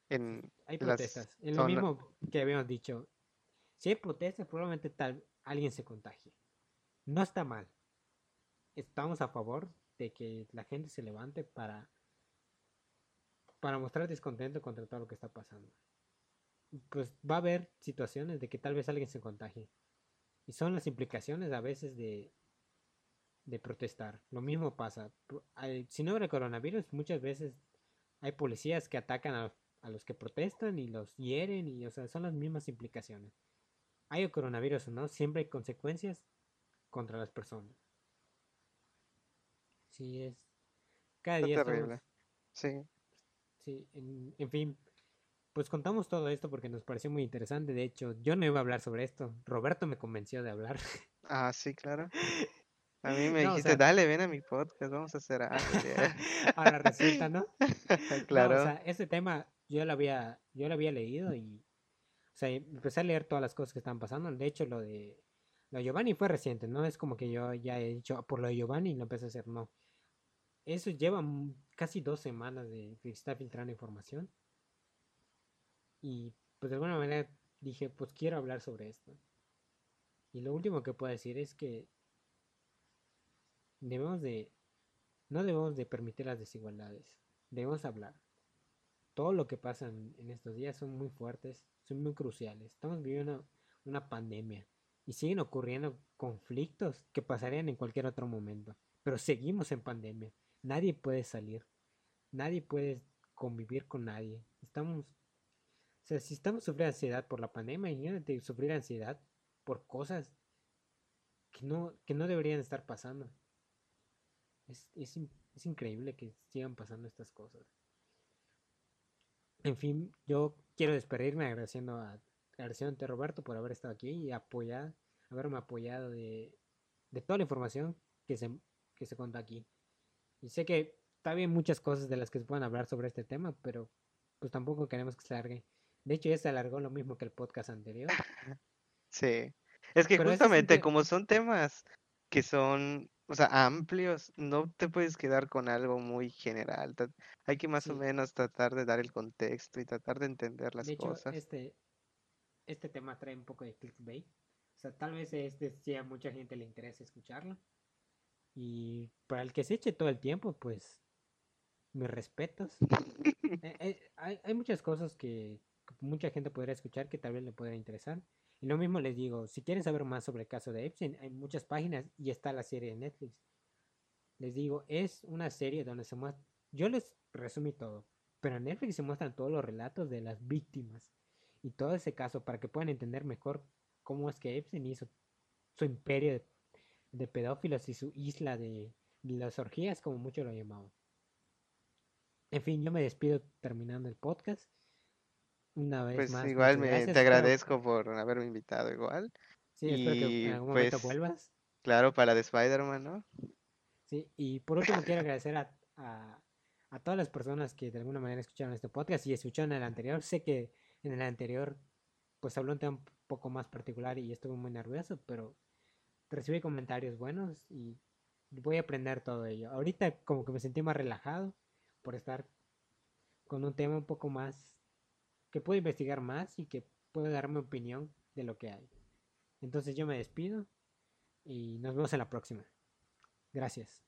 en hay protestas. Es lo mismo que habíamos dicho. Si hay protestas, probablemente tal alguien se contagie. No está mal. Estamos a favor de que la gente se levante para, para mostrar descontento contra todo lo que está pasando. pues va a haber situaciones de que tal vez alguien se contagie. Y son las implicaciones a veces de, de protestar. Lo mismo pasa. Si no hubiera coronavirus, muchas veces hay policías que atacan a, a, los que protestan y los hieren y, o sea, son las mismas implicaciones. Hay coronavirus o no, siempre hay consecuencias contra las personas. Sí, es. Cada día. Terrible. Sí. Sí, en, en fin, pues contamos todo esto porque nos pareció muy interesante. De hecho, yo no iba a hablar sobre esto. Roberto me convenció de hablar. Ah, sí, claro. A mí me dijiste, dale, ven a mi podcast, vamos a hacer algo. Ahora resulta, ¿no? claro. o sea, ese tema yo lo había, yo lo había leído y, o sea, empecé a leer todas las cosas que estaban pasando. De hecho, lo de, lo de Giovanni fue reciente, ¿no? Es como que yo ya he dicho, por lo de Giovanni lo empecé a hacer, no. Eso lleva casi dos semanas de que está filtrando información. Y pues de alguna manera dije, pues quiero hablar sobre esto. Y lo último que puedo decir es que debemos de, no debemos de permitir las desigualdades, debemos hablar. Todo lo que pasa en, estos días son muy fuertes, son muy cruciales. Estamos viviendo una, pandemia y siguen ocurriendo conflictos que pasarían en cualquier otro momento. Pero seguimos en pandemia. Nadie puede salir. Nadie puede convivir con nadie. Estamos... O sea, si estamos sufriendo ansiedad por la pandemia, imagínate sufrir ansiedad por cosas que no, que no deberían estar pasando. Es, es, increíble que sigan pasando estas cosas. En fin, yo quiero despedirme agradeciendo a, agradeciendo a Roberto por haber estado aquí y apoyar, haberme apoyado de, de toda la información que se, que se cuenta aquí. Y sé que está bien muchas cosas de las que se pueden hablar sobre este tema, pero pues tampoco queremos que se largue. De hecho, ya se alargó lo mismo que el podcast anterior. Sí. Es que justamente como son temas que son o sea, amplios, no te puedes quedar con algo muy general. Hay que más o menos tratar de dar el contexto y tratar de entender las de hecho, cosas. Este, este tema trae un poco de clickbait. O sea, tal vez este sí a mucha gente le interesa escucharlo. Y para el que se eche todo el tiempo, pues, mis respetos. Eh, eh, hay, hay muchas cosas que mucha gente podría escuchar que tal vez le pueda interesar. Y lo mismo les digo, si quieren saber más sobre el caso de Epstein, hay muchas páginas y está la serie de Netflix. Les digo, es una serie donde se muestra, yo les resumí todo, pero en Netflix se muestran todos los relatos de las víctimas y todo ese caso para que puedan entender mejor cómo es que Epstein hizo su imperio de, pedófilos y su isla de, las orgías, como muchos lo llamaban. En fin, yo me despido terminando el podcast. Una vez pues más. igual me, te agradezco por haberme invitado igual. Sí, espero que en algún momento pues, vuelvas. Claro, para de Spider-Man, ¿no? Sí, y por último quiero agradecer a, a, a, todas las personas que de alguna manera escucharon este podcast y escucharon el anterior. Sé que en el anterior pues habló un tema un poco más particular y estuve muy nervioso, pero recibí comentarios buenos y voy a aprender todo ello. Ahorita como que me sentí más relajado por estar con un tema un poco más que puedo investigar más y que puedo darme opinión de lo que hay. Entonces yo me despido y nos vemos en la próxima. Gracias.